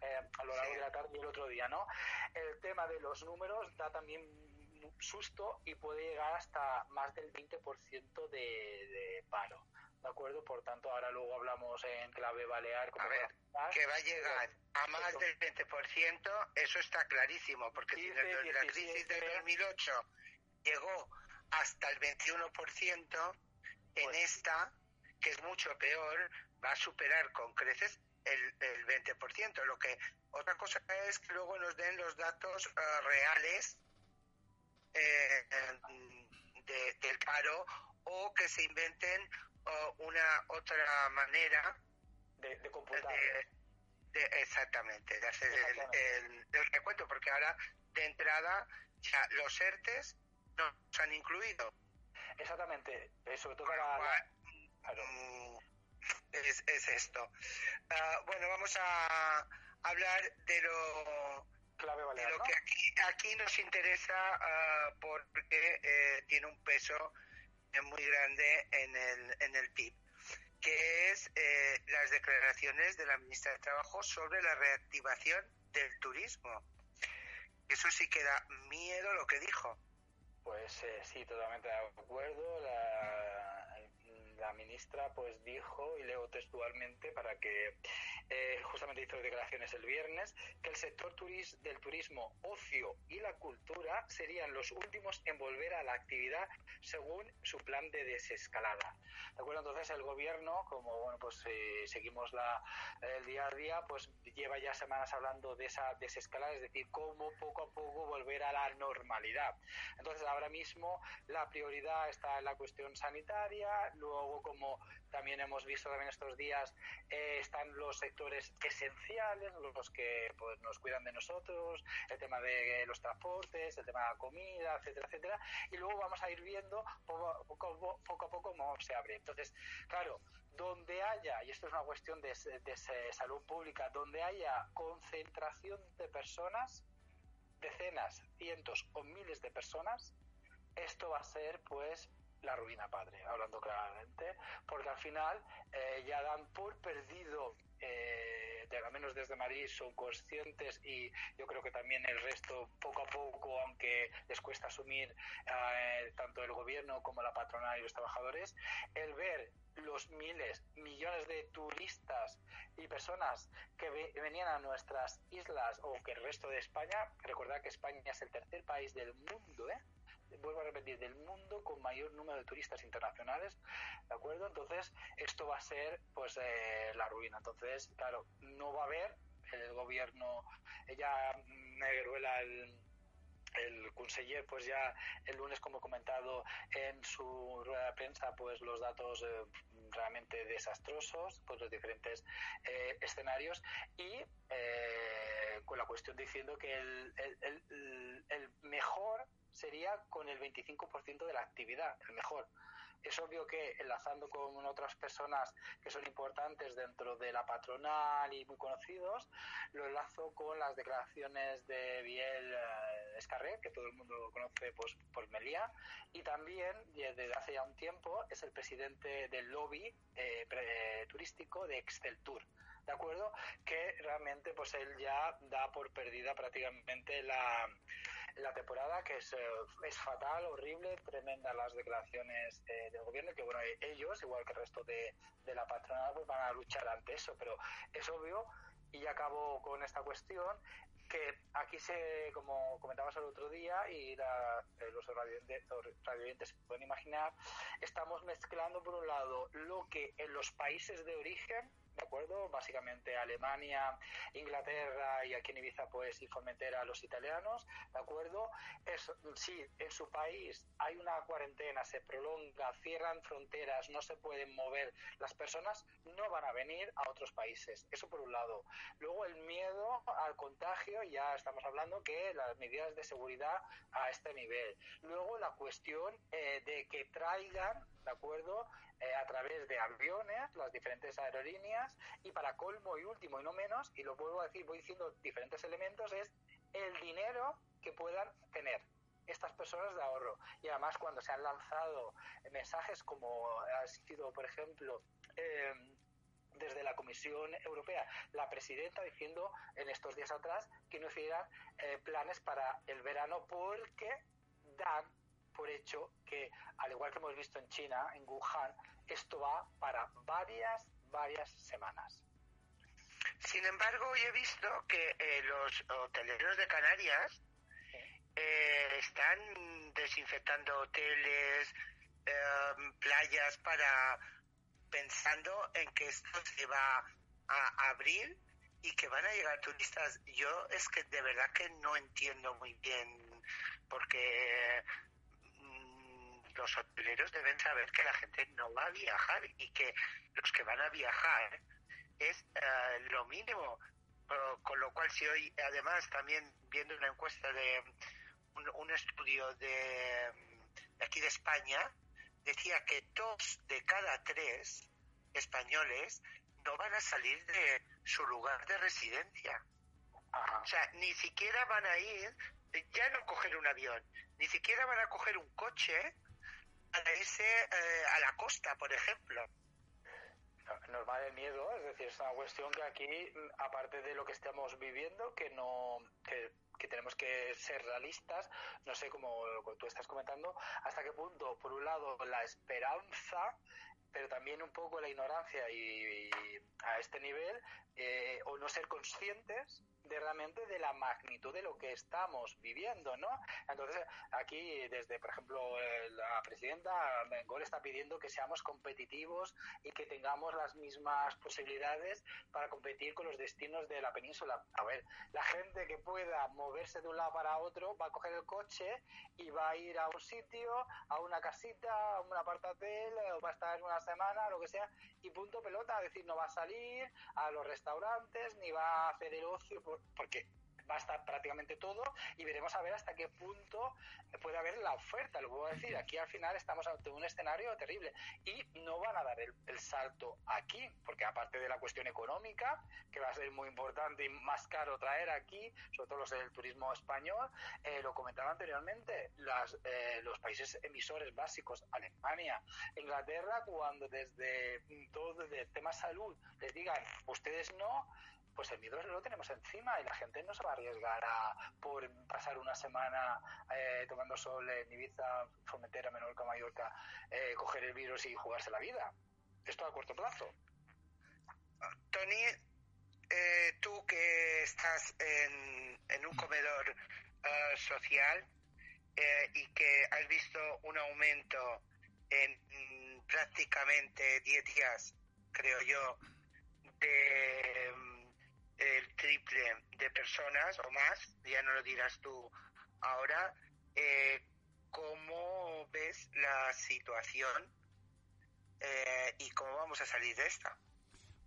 eh, a lo largo de la tarde y el otro día, ¿no? El tema de los números da también susto y puede llegar hasta más del 20% de, de paro. ¿De acuerdo? Por tanto, ahora luego hablamos en clave balear. a ver, que va a llegar a más del 20%, eso está clarísimo, porque si desde la crisis de 2008 llegó hasta el 21%, en pues esta, que es mucho peor, va a superar con creces el, el 20%. Lo que otra cosa es que luego nos den los datos uh, reales eh, de, del paro o que se inventen una otra manera de, de computar. De, exactamente, de hacer el, el, recuento, porque ahora de entrada ya los ERTES no se han incluido. Exactamente, eh, sobre todo para... Mm, es, es, esto. Uh, bueno, vamos a hablar de lo clave de lo que aquí, aquí, nos interesa uh, porque eh, tiene un peso muy grande en el, en el PIB, que es eh, las declaraciones de la ministra de Trabajo sobre la reactivación del turismo. Eso sí que da miedo lo que dijo. Pues eh, sí, totalmente de acuerdo. La, la ministra pues dijo, y leo textualmente para que eh, justamente hizo declaraciones el viernes, que el sector turis, del turismo, ocio y la cultura serían los últimos en volver a la actividad según su plan de desescalada. ¿De acuerdo? Entonces el gobierno, como bueno, pues eh, seguimos la, el día a día, pues lleva ya semanas hablando de esa desescalada, es decir, cómo poco a poco volver a la normalidad. Entonces ahora mismo la prioridad está en la cuestión sanitaria, luego como también hemos visto también estos días, eh, están los sectores esenciales, los que pues, nos cuidan de nosotros, el tema de los transportes, el tema de la comida, etcétera, etcétera, y luego vamos a ir viendo poco, poco, poco a poco cómo se abre. Entonces, claro, donde haya, y esto es una cuestión de, de salud pública, donde haya concentración de personas, decenas, cientos o miles de personas, esto va a ser pues la ruina padre, hablando claramente, porque al final eh, ya dan por perdido, eh, de, al menos desde Madrid son conscientes y yo creo que también el resto poco a poco, aunque les cuesta asumir eh, tanto el gobierno como la patronal y los trabajadores, el ver los miles, millones de turistas y personas que venían a nuestras islas o que el resto de España, recordad que España es el tercer país del mundo, ¿eh? Vuelvo a repetir, del mundo con mayor número de turistas internacionales, ¿de acuerdo? Entonces, esto va a ser, pues, eh, la ruina. Entonces, claro, no va a haber el gobierno, ella Negruela, el el conseller pues ya el lunes como he comentado en su rueda de prensa pues los datos eh, realmente desastrosos pues los diferentes eh, escenarios y eh, con la cuestión diciendo que el, el, el mejor sería con el 25% de la actividad, el mejor. Es obvio que enlazando con otras personas que son importantes dentro de la patronal y muy conocidos, lo enlazo con las declaraciones de Biel eh, Escarré, que todo el mundo conoce pues, por Melía, y también desde hace ya un tiempo es el presidente del lobby eh, turístico de Excel Tour. ¿De acuerdo? Que realmente pues él ya da por perdida prácticamente la, la temporada, que es, eh, es fatal, horrible, tremenda las declaraciones eh, del gobierno, que bueno, ellos, igual que el resto de, de la patronal, pues van a luchar ante eso, pero es obvio, y acabo con esta cuestión, que aquí se, como comentabas el otro día, y la, eh, los radioyentes pueden imaginar, estamos mezclando por un lado lo que en los países de origen ¿de acuerdo? Básicamente Alemania, Inglaterra y aquí en Ibiza pues y Formentera los italianos, ¿de acuerdo? Es, si en su país hay una cuarentena, se prolonga, cierran fronteras, no se pueden mover, las personas no van a venir a otros países. Eso por un lado. Luego el miedo al contagio, ya estamos hablando que las medidas de seguridad a este nivel. Luego la cuestión eh, de que traigan, ¿de acuerdo? Eh, a través de aviones, las diferentes aerolíneas, y para colmo y último y no menos, y lo vuelvo a decir, voy diciendo diferentes elementos, es el dinero que puedan tener estas personas de ahorro. Y además cuando se han lanzado mensajes como ha sido, por ejemplo, eh, desde la Comisión Europea, la presidenta diciendo en estos días atrás que no hicieran eh, planes para el verano porque dan por hecho que, al igual que hemos visto en China, en Wuhan, esto va para varias, varias semanas. Sin embargo, hoy he visto que eh, los hoteleros de Canarias eh, están desinfectando hoteles, eh, playas para pensando en que esto se va a abrir y que van a llegar turistas. Yo es que de verdad que no entiendo muy bien porque los hoteleros deben saber que la gente no va a viajar y que los que van a viajar es eh, lo mínimo. con lo cual, si hoy, además, también viendo una encuesta de un, estudio de, aquí de España, decía que dos de cada tres españoles no van a salir de su lugar de residencia. O sea, ni siquiera van a ir, ya no coger un avión, ni siquiera van a coger un coche a irse eh, a la costa, por ejemplo. Normal el miedo, es decir, es una cuestión que aquí, aparte de lo que estamos viviendo, que no que, tenemos que ser realistas, no sé, como tú estás comentando, hasta qué punto, por un lado, la esperanza pero también un poco la ignorancia y, y a este nivel eh, o no ser conscientes de realmente de la magnitud de lo que estamos viviendo, ¿no? Entonces, aquí desde, por ejemplo, eh, la presidenta Mengol está pidiendo que seamos competitivos y que tengamos las mismas posibilidades para competir con los destinos de la península. A ver, la gente que pueda moverse de un lado para otro va a coger el coche y va a ir a un sitio, a una casita, a un apartatel, va a estar una semana, lo que sea, y punto pelota, es decir, no va a salir a los restaurantes ni va a hacer el ocio por- porque va a estar prácticamente todo y veremos a ver hasta qué punto puede haber la oferta. Lo puedo decir, aquí al final estamos ante un escenario terrible y no van a dar el, el salto aquí, porque aparte de la cuestión económica, que va a ser muy importante y más caro traer aquí, sobre todo los del turismo español, eh, lo comentaba anteriormente, las, eh, los países emisores básicos, Alemania, Inglaterra, cuando desde mm, todo desde el tema salud les digan ustedes no, pues el miedo lo tenemos encima y la gente no se va a arriesgar a por pasar una semana eh, tomando sol en Ibiza, Formentera, Menorca, Mallorca, eh, coger el virus y jugarse la vida. Esto a corto plazo. Tony, eh, tú que estás en, un comedor eh, social y que has visto un aumento en mm, prácticamente 10 días, creo yo, de el triple de personas o más, ya no lo dirás tú ahora, eh, ¿cómo ves la situación eh, y cómo vamos a salir de esta?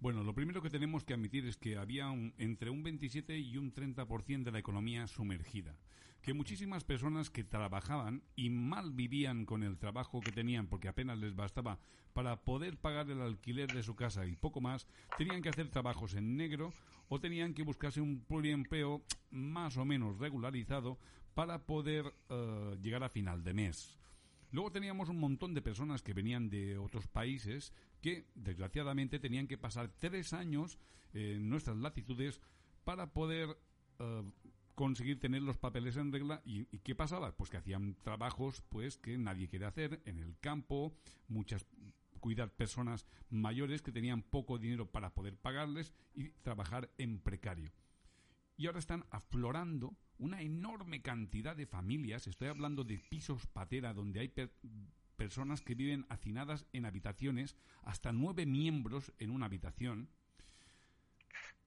Bueno, lo primero que tenemos que admitir es que había un- entre un 27 y un 30% de la economía sumergida. Que muchísimas personas que trabajaban y mal vivían con el trabajo que tenían porque apenas les bastaba para poder pagar el alquiler de su casa y poco más, tenían que hacer trabajos en negro o tenían que buscarse un pluriempleo más o menos regularizado para poder eh, llegar a final de mes. Luego teníamos un montón de personas que venían de otros países que, desgraciadamente, tenían que pasar tres años en nuestras latitudes para poder eh, conseguir tener los papeles en regla. ¿Y, y qué pasaba? Pues que hacían trabajos pues que nadie quiere hacer en el campo, muchas cuidar personas mayores que tenían poco dinero para poder pagarles y trabajar en precario y ahora están aflorando una enorme cantidad de familias. Estoy hablando de pisos patera donde hay per- personas que viven hacinadas en habitaciones, hasta nueve miembros en una habitación,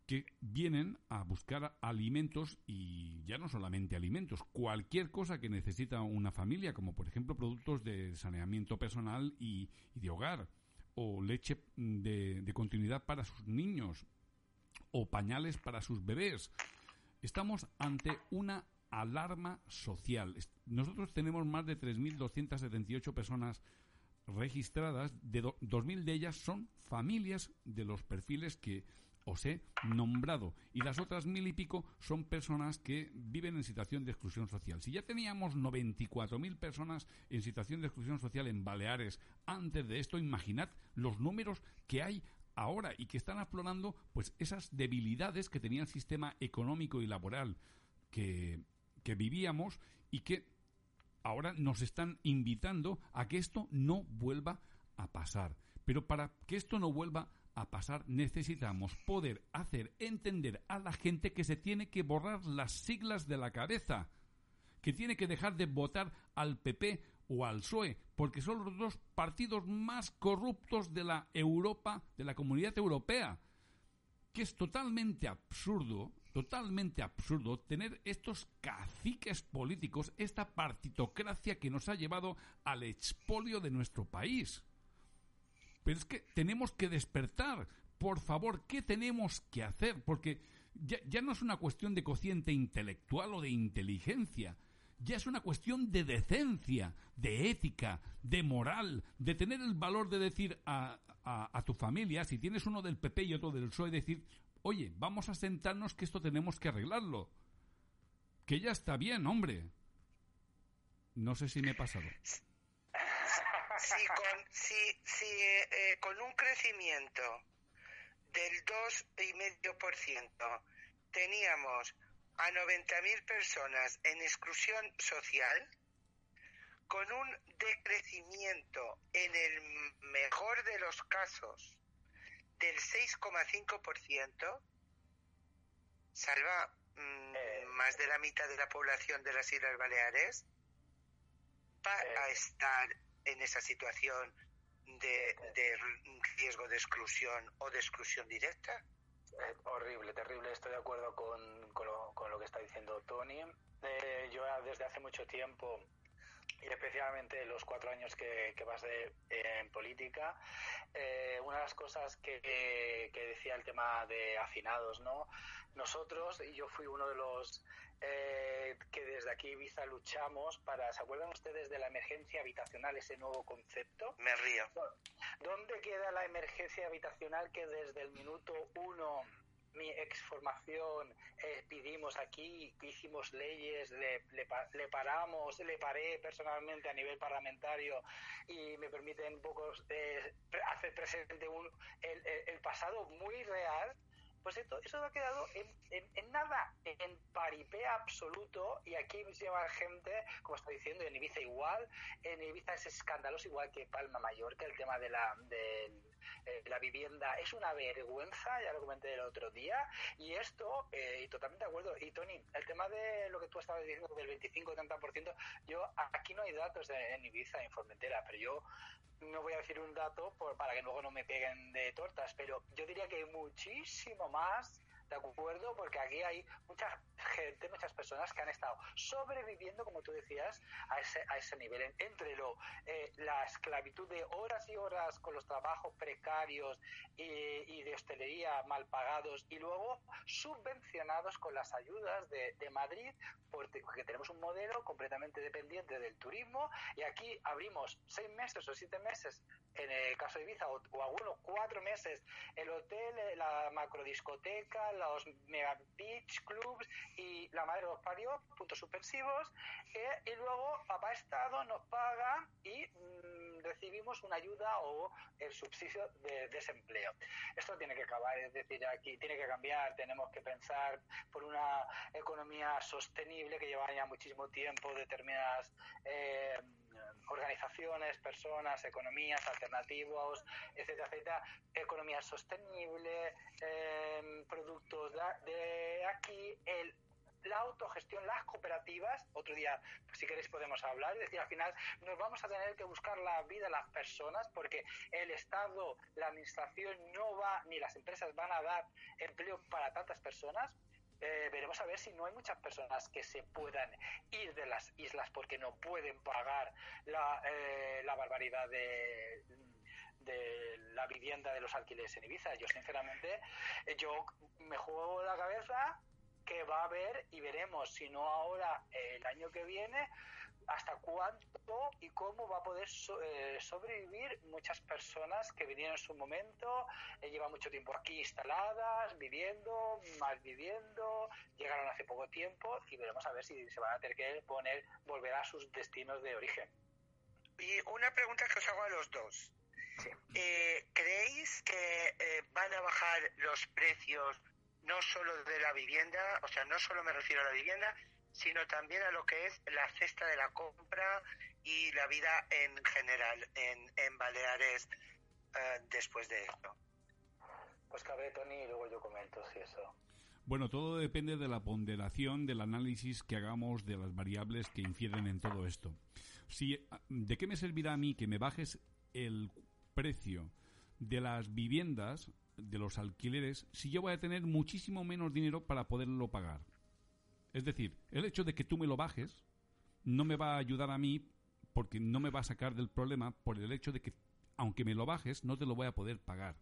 que vienen a buscar alimentos y ya no solamente alimentos, cualquier cosa que necesita una familia, como por ejemplo productos de saneamiento personal y, de hogar, o leche mm, de continuidad para sus niños, o pañales para sus bebés. Estamos ante una alarma social. Nosotros tenemos más de 3.278 personas registradas, de do- 2.000 de ellas son familias de los perfiles que os he nombrado y las otras mil y pico son personas que viven en situación de exclusión social. Si ya teníamos 94.000 personas en situación de exclusión social en Baleares antes de esto, imaginad los números que hay ahora y que están aflorando pues esas debilidades que tenía el sistema económico y laboral que, que vivíamos y que ahora nos están invitando a que esto no vuelva a pasar. Pero para que esto no vuelva a pasar necesitamos poder hacer entender a la gente que se tiene que borrar las siglas de la cabeza, que tiene que dejar de votar al PP o al PSOE, porque son los dos partidos más corruptos de la Europa, de la comunidad europea que es totalmente absurdo, totalmente absurdo tener estos caciques políticos, esta partitocracia que nos ha llevado al expolio de nuestro país. Pero es que tenemos que despertar. Por favor, ¿qué tenemos que hacer? Porque ya, ya no es una cuestión de cociente intelectual o de inteligencia. Ya es una cuestión de decencia, de ética, de moral, de tener el valor de decir a, a- tu familia, si tienes uno del PP y otro del PSOE, decir, oye, vamos a sentarnos que esto tenemos que arreglarlo. Que ya está bien, hombre. No sé si me he pasado. si con, si, si, eh, con un crecimiento del 2,5% teníamos a 90.000 personas en exclusión social, con un decrecimiento en el mejor de los casos del 6,5%, salva mm, Eh. más de la mitad de la población de las Islas Baleares, va Eh. estar en esa situación de, de riesgo de exclusión o de exclusión directa. Horrible, terrible. Estoy de acuerdo con, con, lo, con lo que está diciendo Tony. Eh, yo desde hace mucho tiempo, y especialmente los cuatro años que, que pasé en política, eh, una de las cosas que, que decía el tema de hacinados, ¿no? Nosotros, y yo fui uno de los eh, que desde aquí Ibiza luchamos para, ¿se acuerdan ustedes de la emergencia habitacional, ese nuevo concepto? Me río. ¿Dónde queda la emergencia habitacional que desde el minuto uno mi ex formación eh, pidimos aquí, hicimos leyes, le, le, le paramos, le paré personalmente a nivel parlamentario y me permiten un poco eh, hacer presente un, el, el- el pasado muy real? Pues esto, eso ha quedado en, en- en nada, en paripé absoluto y aquí lleva gente, como está diciendo, en Ibiza igual, en Ibiza es escandaloso igual que Palma Mallorca, el tema de la, de, eh, la vivienda es una vergüenza, ya lo comenté el otro día, y esto, eh, y totalmente de acuerdo, y Tony, el tema de lo que tú estabas diciendo del 25-30%, yo aquí no hay datos de- en Ibiza, en Formentera, pero yo no voy a decir un dato por- para que luego no me peguen de tortas, pero yo diría que hay muchísimo más, ¿de acuerdo? Porque aquí hay mucha gente, muchas personas que han estado sobreviviendo, como tú decías, a ese, a ese nivel. En- Entre lo, eh, la esclavitud de horas y horas con los trabajos precarios y, y de hostelería mal pagados y luego subvencionados con las ayudas de, de Madrid, porque porque tenemos un modelo completamente dependiente del turismo y aquí abrimos seis meses o siete meses en el caso de Ibiza o, o algunos cuatro meses el hotel, eh, la macrodiscoteca, los mega beach clubs y la madre los parió, puntos suspensivos, eh, y luego papá Estado nos paga y mm, recibimos una ayuda o el subsidio de desempleo. Esto tiene que acabar, es decir, aquí tiene que cambiar, tenemos que pensar por una economía sostenible que lleva ya muchísimo tiempo determinadas eh, organizaciones, personas, economías, alternativos, etcétera, etcétera, economía sostenible, eh, productos de, de aquí, el la autogestión, las cooperativas, otro día, si queréis, podemos hablar, es decir, al final nos vamos a tener que buscar la vida de las personas porque el Estado, la Administración no va, ni las empresas van a dar empleo para tantas personas. Eh, veremos a ver si no hay muchas personas que se puedan ir de las islas porque no pueden pagar la, eh, la barbaridad de, de la vivienda de los alquileres en Ibiza. Yo, sinceramente, yo me juego la cabeza que va a haber y veremos, si no ahora, el año que viene, hasta cuánto y cómo va a poder so- eh, sobrevivir muchas personas que vinieron en su momento, eh, llevan mucho tiempo aquí instaladas, viviendo, mal viviendo, llegaron hace poco tiempo y veremos a ver si se van a tener que poner, volver a sus destinos de origen. Y una pregunta que os hago a los dos. Sí. Eh, ¿Creéis que eh, van a bajar los precios no solo de la vivienda, o sea, no solo me refiero a la vivienda, sino también a lo que es la cesta de la compra y la vida en general en, en Baleares eh, después de esto? Pues que hable Tony y luego yo comento si eso. Bueno, todo depende de la ponderación del análisis que hagamos de las variables que infieren en todo esto. Si, ¿De qué me servirá a mí que me bajes el precio de las viviendas, de los alquileres, si yo voy a tener muchísimo menos dinero para poderlo pagar? Es decir, el hecho de que tú me lo bajes no me va a ayudar a mí porque no me va a sacar del problema por el hecho de que aunque me lo bajes no te lo voy a poder pagar.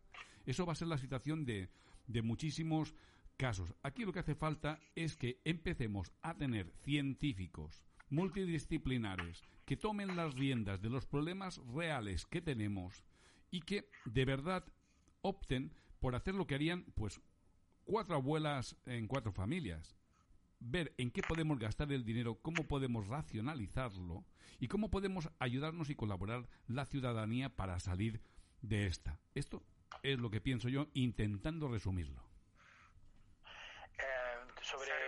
Eso va a ser la situación de, de muchísimos casos. Aquí lo que hace falta es que empecemos a tener científicos multidisciplinares que tomen las riendas de los problemas reales que tenemos y que de verdad opten por hacer lo que harían pues cuatro abuelas en cuatro familias ver en qué podemos gastar el dinero, cómo podemos racionalizarlo y cómo podemos ayudarnos y colaborar la ciudadanía para salir de esta. Esto es lo que pienso yo intentando resumirlo. Eh,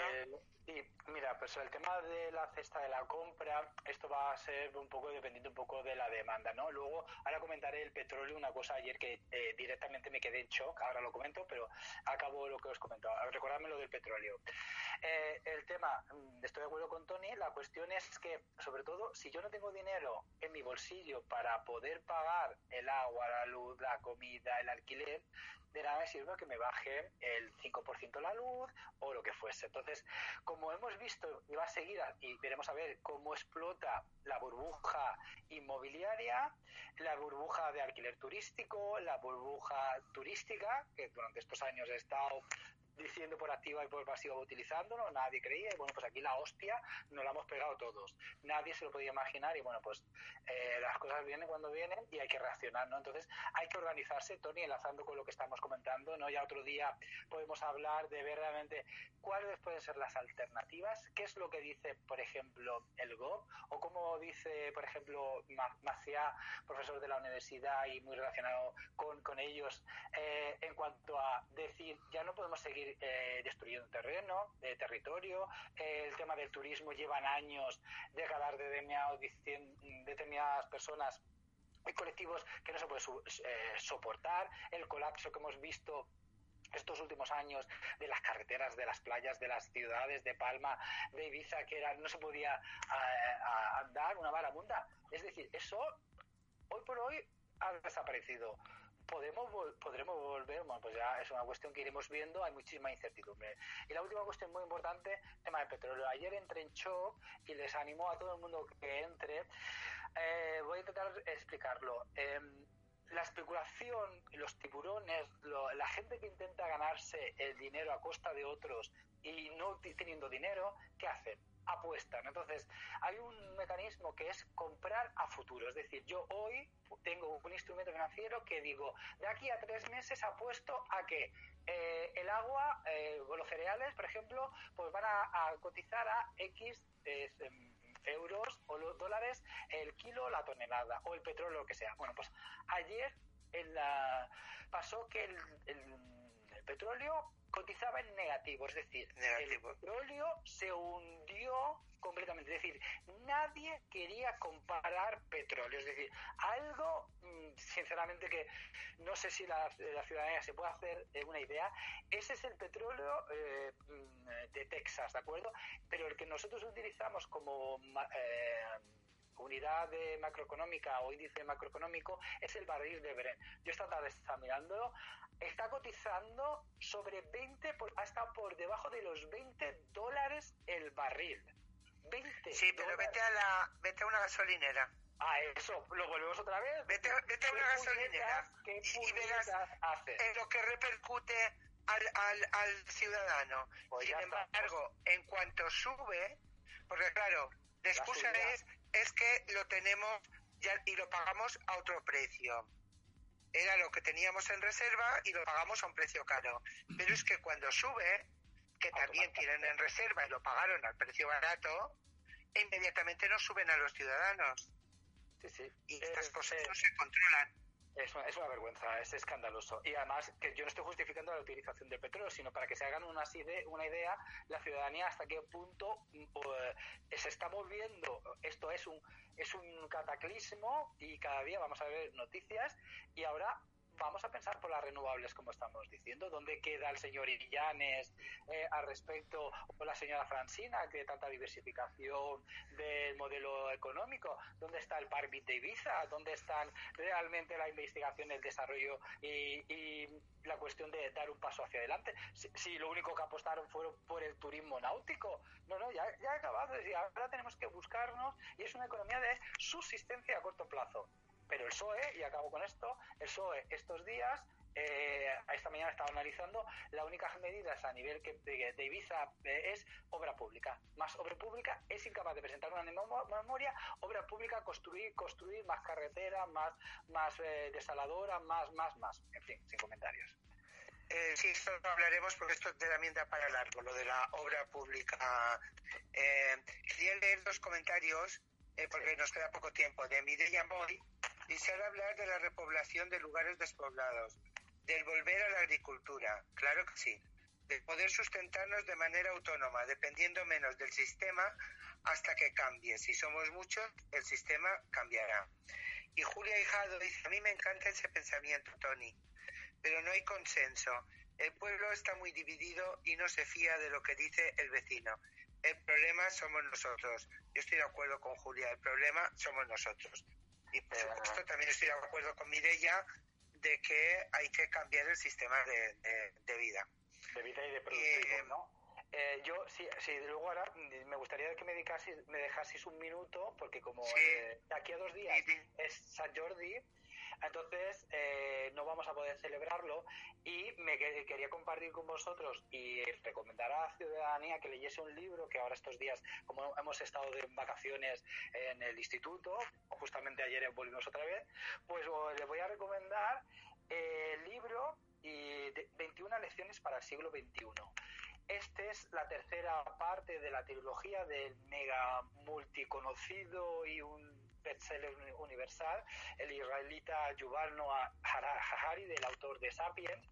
pues el tema de la cesta de la compra, esto va a ser un poco dependiendo un poco de la demanda, ¿no? Luego, ahora comentaré el petróleo, una cosa ayer que eh, directamente me quedé en shock, ahora lo comento, pero acabo lo que os comento. Recordadme lo del petróleo. Eh, el tema, mm, estoy de acuerdo con Tony, la cuestión es que, sobre todo, si yo no tengo dinero en mi bolsillo para poder pagar el agua, la luz, la comida, el alquiler, de nada me sirve que me baje el 5% la luz o lo que fuese. Entonces, como hemos visto y va a seguir y veremos a ver cómo explota la burbuja inmobiliaria, la burbuja de alquiler turístico, la burbuja turística, que durante estos años he estado diciendo por activa y por pasiva utilizándolo, nadie creía, y bueno, pues aquí la hostia nos la hemos pegado todos. Nadie se lo podía imaginar, y bueno, pues eh, las cosas vienen cuando vienen y hay que reaccionar, ¿no? Entonces hay que organizarse, Tony, enlazando con lo que estamos comentando, ¿no? Ya otro día podemos hablar de ver realmente cuáles pueden ser las alternativas, qué es lo que dice, por ejemplo, el GOP, o cómo dice, por ejemplo, Maciá, profesor de la universidad y muy relacionado con, con ellos, eh, en cuanto a decir, ya no podemos seguir eh, destruyendo terreno, de territorio. el tema del turismo llevan años de de determinados, determinadas personas y colectivos que no se puede eh, soportar. El colapso que hemos visto estos últimos años de las carreteras, de las playas, de las ciudades, de Palma, de Ibiza, que era, no se podía eh, andar una munda. Es decir, eso hoy por hoy ha desaparecido podemos podremos volver, bueno, pues ya es una cuestión que iremos viendo, hay muchísima incertidumbre. Y la última cuestión muy importante, tema del petróleo. Ayer entré en shock y les animo a todo el mundo que entre. Eh, voy a intentar explicarlo. Em, la especulación, los tiburones, la gente que intenta ganarse el dinero a costa de otros y no teniendo dinero, ¿qué hacen? Apuestan. Entonces, hay un mecanismo que es comprar a futuro. Es decir, yo hoy tengo un instrumento financiero que digo, de aquí a tres meses apuesto a que eh, el agua eh, o los cereales, por ejemplo, pues van a, cotizar a X em, euros o dólares el kilo, la tonelada, o el petróleo, lo que sea. Bueno, pues ayer en la, pasó que el, el petróleo cotizaba en negativo, es decir, el petróleo se hundió completamente, es decir, nadie quería comparar petróleo, es decir, algo, mm, sinceramente, que no sé si la, ciudadanía se puede hacer una idea, ese es el petróleo eh, mm, de Texas, ¿de acuerdo? Pero el que nosotros utilizamos como... Eh, unidad de macroeconómica o índice macroeconómico es el barril de Brent. Yo esta tarde estaba mirándolo, está cotizando sobre 20, hasta por debajo de los 20 dólares el barril. 20 sí, pero vete a, la, vete a una gasolinera. Ah, eso, lo volvemos otra vez. Vete, vete a una gasolinera y, verás en lo que repercute al, al, al ciudadano. Pues Sin embargo, en cuanto sube, porque claro, la excusa es, es que lo tenemos ya, y lo pagamos a otro precio era lo que teníamos en reserva y lo pagamos a un precio caro. Pero es que cuando sube, que también tienen en reserva y lo pagaron al precio barato, inmediatamente no suben a los ciudadanos. Sí, sí. Y estas cosas no se controlan. Es una, es una, vergüenza, es escandaloso. Y además, que yo no estoy justificando la utilización del petróleo, sino para que se hagan una, idea, la ciudadanía hasta qué punto uh, se está volviendo. Esto es un, es un cataclismo y cada día vamos a ver noticias y ahora vamos a pensar por las renovables, como estamos diciendo. ¿Dónde queda el señor Illanes eh, al respecto, o la señora Francina, que tanta diversificación del modelo económico? ¿Dónde está el Parvit de Ibiza? ¿Dónde están realmente la investigación, el desarrollo y, la cuestión de dar un paso hacia adelante? Si, lo único que apostaron fue por el turismo náutico. No, no, ya, ya ha acabado. Ahora tenemos que buscarnos y es una economía de subsistencia a corto plazo. Pero el PSOE, y acabo con esto, el PSOE estos días, eh, esta mañana estaba analizando, la única medida a nivel que, de, Ibiza eh, es obra pública. Más obra pública es incapaz de presentar una memoria, obra pública, construir, construir más carreteras, más, más eh, desaladoras, más, más, más. En fin, sin comentarios. Eh, sí, esto lo hablaremos porque esto también da para largo, lo de la obra pública. Quería leer dos comentarios, porque nos queda poco tiempo, de Mireia Moy. Desear hablar de la repoblación de lugares despoblados, del volver a la agricultura, claro que sí, de poder sustentarnos de manera autónoma, dependiendo menos del sistema hasta que cambie. Si somos muchos, el sistema cambiará. Y Julia Hijado dice, a mí me encanta ese pensamiento, Tony pero no hay consenso. El pueblo está muy dividido y no se fía de lo que dice el vecino. El problema somos nosotros. Yo estoy de acuerdo con Julia, el problema somos nosotros. Y por supuesto también estoy de acuerdo con Mireia de que hay que cambiar el sistema de, de, vida. De vida y de producción, ¿no? Eh, yo, sí, sí, luego ahora me gustaría que me, dejaseis, me dejaseis un minuto, porque como eh, aquí a dos días es San Jordi, entonces, eh, no vamos a poder celebrarlo y me quería compartir con vosotros y recomendar a la ciudadanía que leyese un libro que ahora estos días, como hemos estado de vacaciones en el instituto, justamente ayer volvimos otra vez, pues le voy a recomendar el libro y 21 lecciones para el siglo XXI. Esta es la tercera parte de la trilogía del mega multiconocido y un bestseller universal, el israelita Yuval Noah Harari, del autor de Sapiens.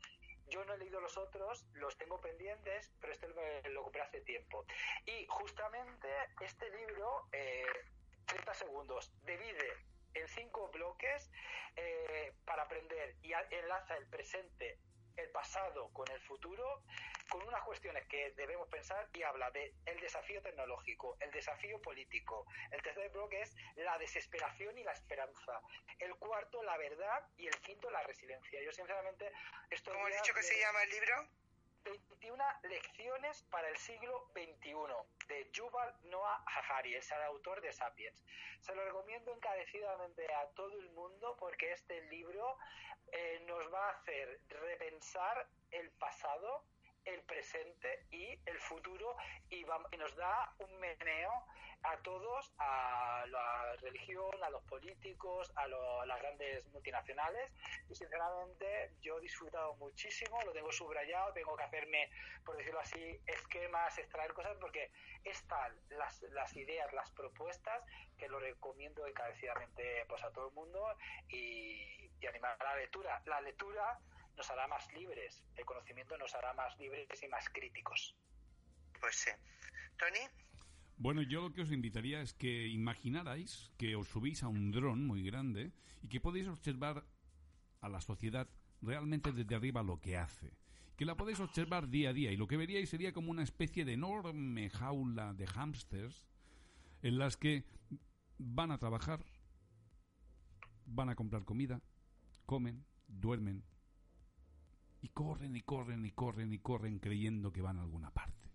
Yo no he leído los otros, los tengo pendientes, pero este lo compré hace tiempo. Y justamente este libro, 30 eh, segundos, divide en cinco bloques eh, para aprender y enlaza el presente el pasado con el futuro, con unas cuestiones que debemos pensar y habla de el desafío tecnológico, el desafío político. El tercer bloque es la desesperación y la esperanza. El cuarto, la verdad y el quinto, la resiliencia. Yo sinceramente esto ¿Cómo has dicho que se llama el libro? 21 lecciones para el siglo XXI de Yuval Noah Harari, es el autor de Sapiens. Se lo recomiendo encarecidamente a todo el mundo porque este libro eh, nos va a hacer repensar el pasado, el presente y el futuro y, nos da un meneo a todos, a la religión, a los políticos, a, las grandes multinacionales y sinceramente yo he disfrutado muchísimo, lo tengo subrayado, tengo que hacerme, por decirlo así, esquemas, extraer cosas porque están las, las ideas, las propuestas que lo recomiendo encarecidamente pues, a todo el mundo y, y animar a la lectura. La lectura nos hará más libres, el conocimiento nos hará más libres y más críticos. Pues sí. Tony. Bueno, yo lo que os invitaría es que imaginarais que os subís a un dron muy grande y que podéis observar a la sociedad realmente desde arriba lo que hace. Que la podéis observar día a día y lo que veríais sería como una especie de enorme jaula de hámsters en las que van a trabajar, van a comprar comida, comen, duermen, y corren y corren y corren y corren creyendo que van a alguna parte.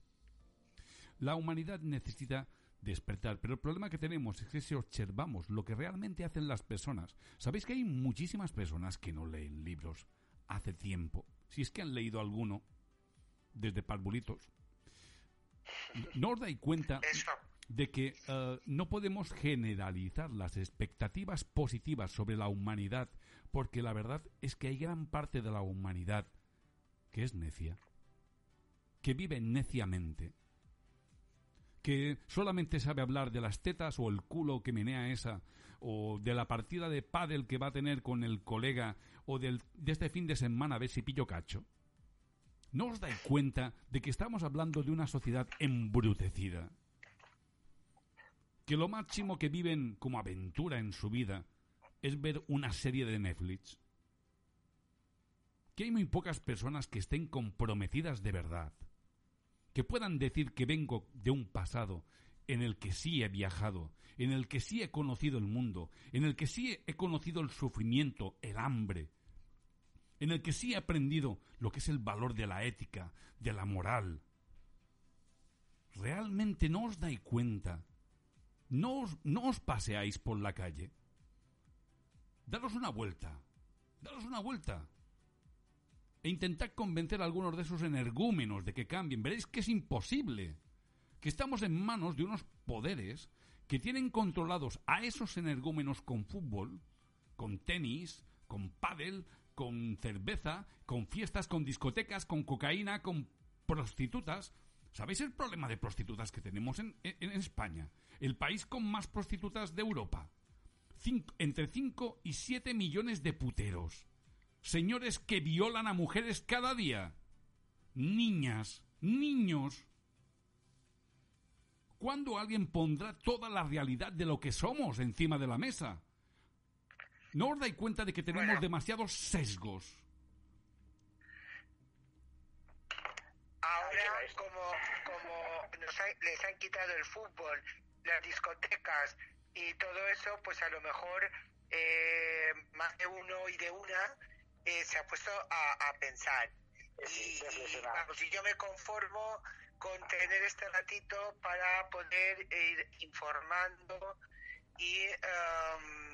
La humanidad necesita despertar, pero el problema que tenemos es que si observamos lo que realmente hacen las personas, sabéis que hay muchísimas personas que no leen libros hace tiempo, si es que han leído alguno desde parvulitos. No os dais cuenta de que eh, no podemos generalizar las expectativas positivas sobre la humanidad, porque la verdad es que hay gran parte de la humanidad que es necia, que vive neciamente, que solamente sabe hablar de las tetas o el culo que menea esa, o de la partida de pádel que va a tener con el colega, o del, de este fin de semana a ver si pillo cacho. ¿No os dais cuenta de que estamos hablando de una sociedad embrutecida? Que lo máximo que viven como aventura en su vida es ver una serie de Netflix que hay muy pocas personas que estén comprometidas de verdad, que puedan decir que vengo de un pasado en el que sí he viajado, en el que sí he conocido el mundo, en el que sí he conocido el sufrimiento, el hambre, en el que sí he aprendido lo que es el valor de la ética, de la moral. ¿Realmente no os dais cuenta? ¿No os, no os paseáis por la calle? Daros una vuelta. Daros una vuelta e intentad convencer a algunos de esos energúmenos de que cambien. Veréis que es imposible. Que estamos en manos de unos poderes que tienen controlados a esos energúmenos con fútbol, con tenis, con pádel, con cerveza, con fiestas, con discotecas, con cocaína, con prostitutas. ¿Sabéis el problema de prostitutas que tenemos en, España? El país con más prostitutas de Europa. Entre 5 y 7 millones de puteros. Señores que violan a mujeres cada día. Niñas, niños. ¿Cuándo alguien pondrá toda la realidad de lo que somos encima de la mesa? ¿No os dais cuenta de que tenemos Bueno. demasiados sesgos? Ahora, como nos ha- les han quitado el fútbol, las discotecas y todo eso, pues a lo mejor eh, más de uno y de una eh, se ha puesto a, a pensar. Sí, Y, y, vamos, y yo me conformo con tener este ratito para poder ir informando y em,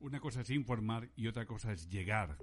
Una cosa es informar y otra cosa es llegar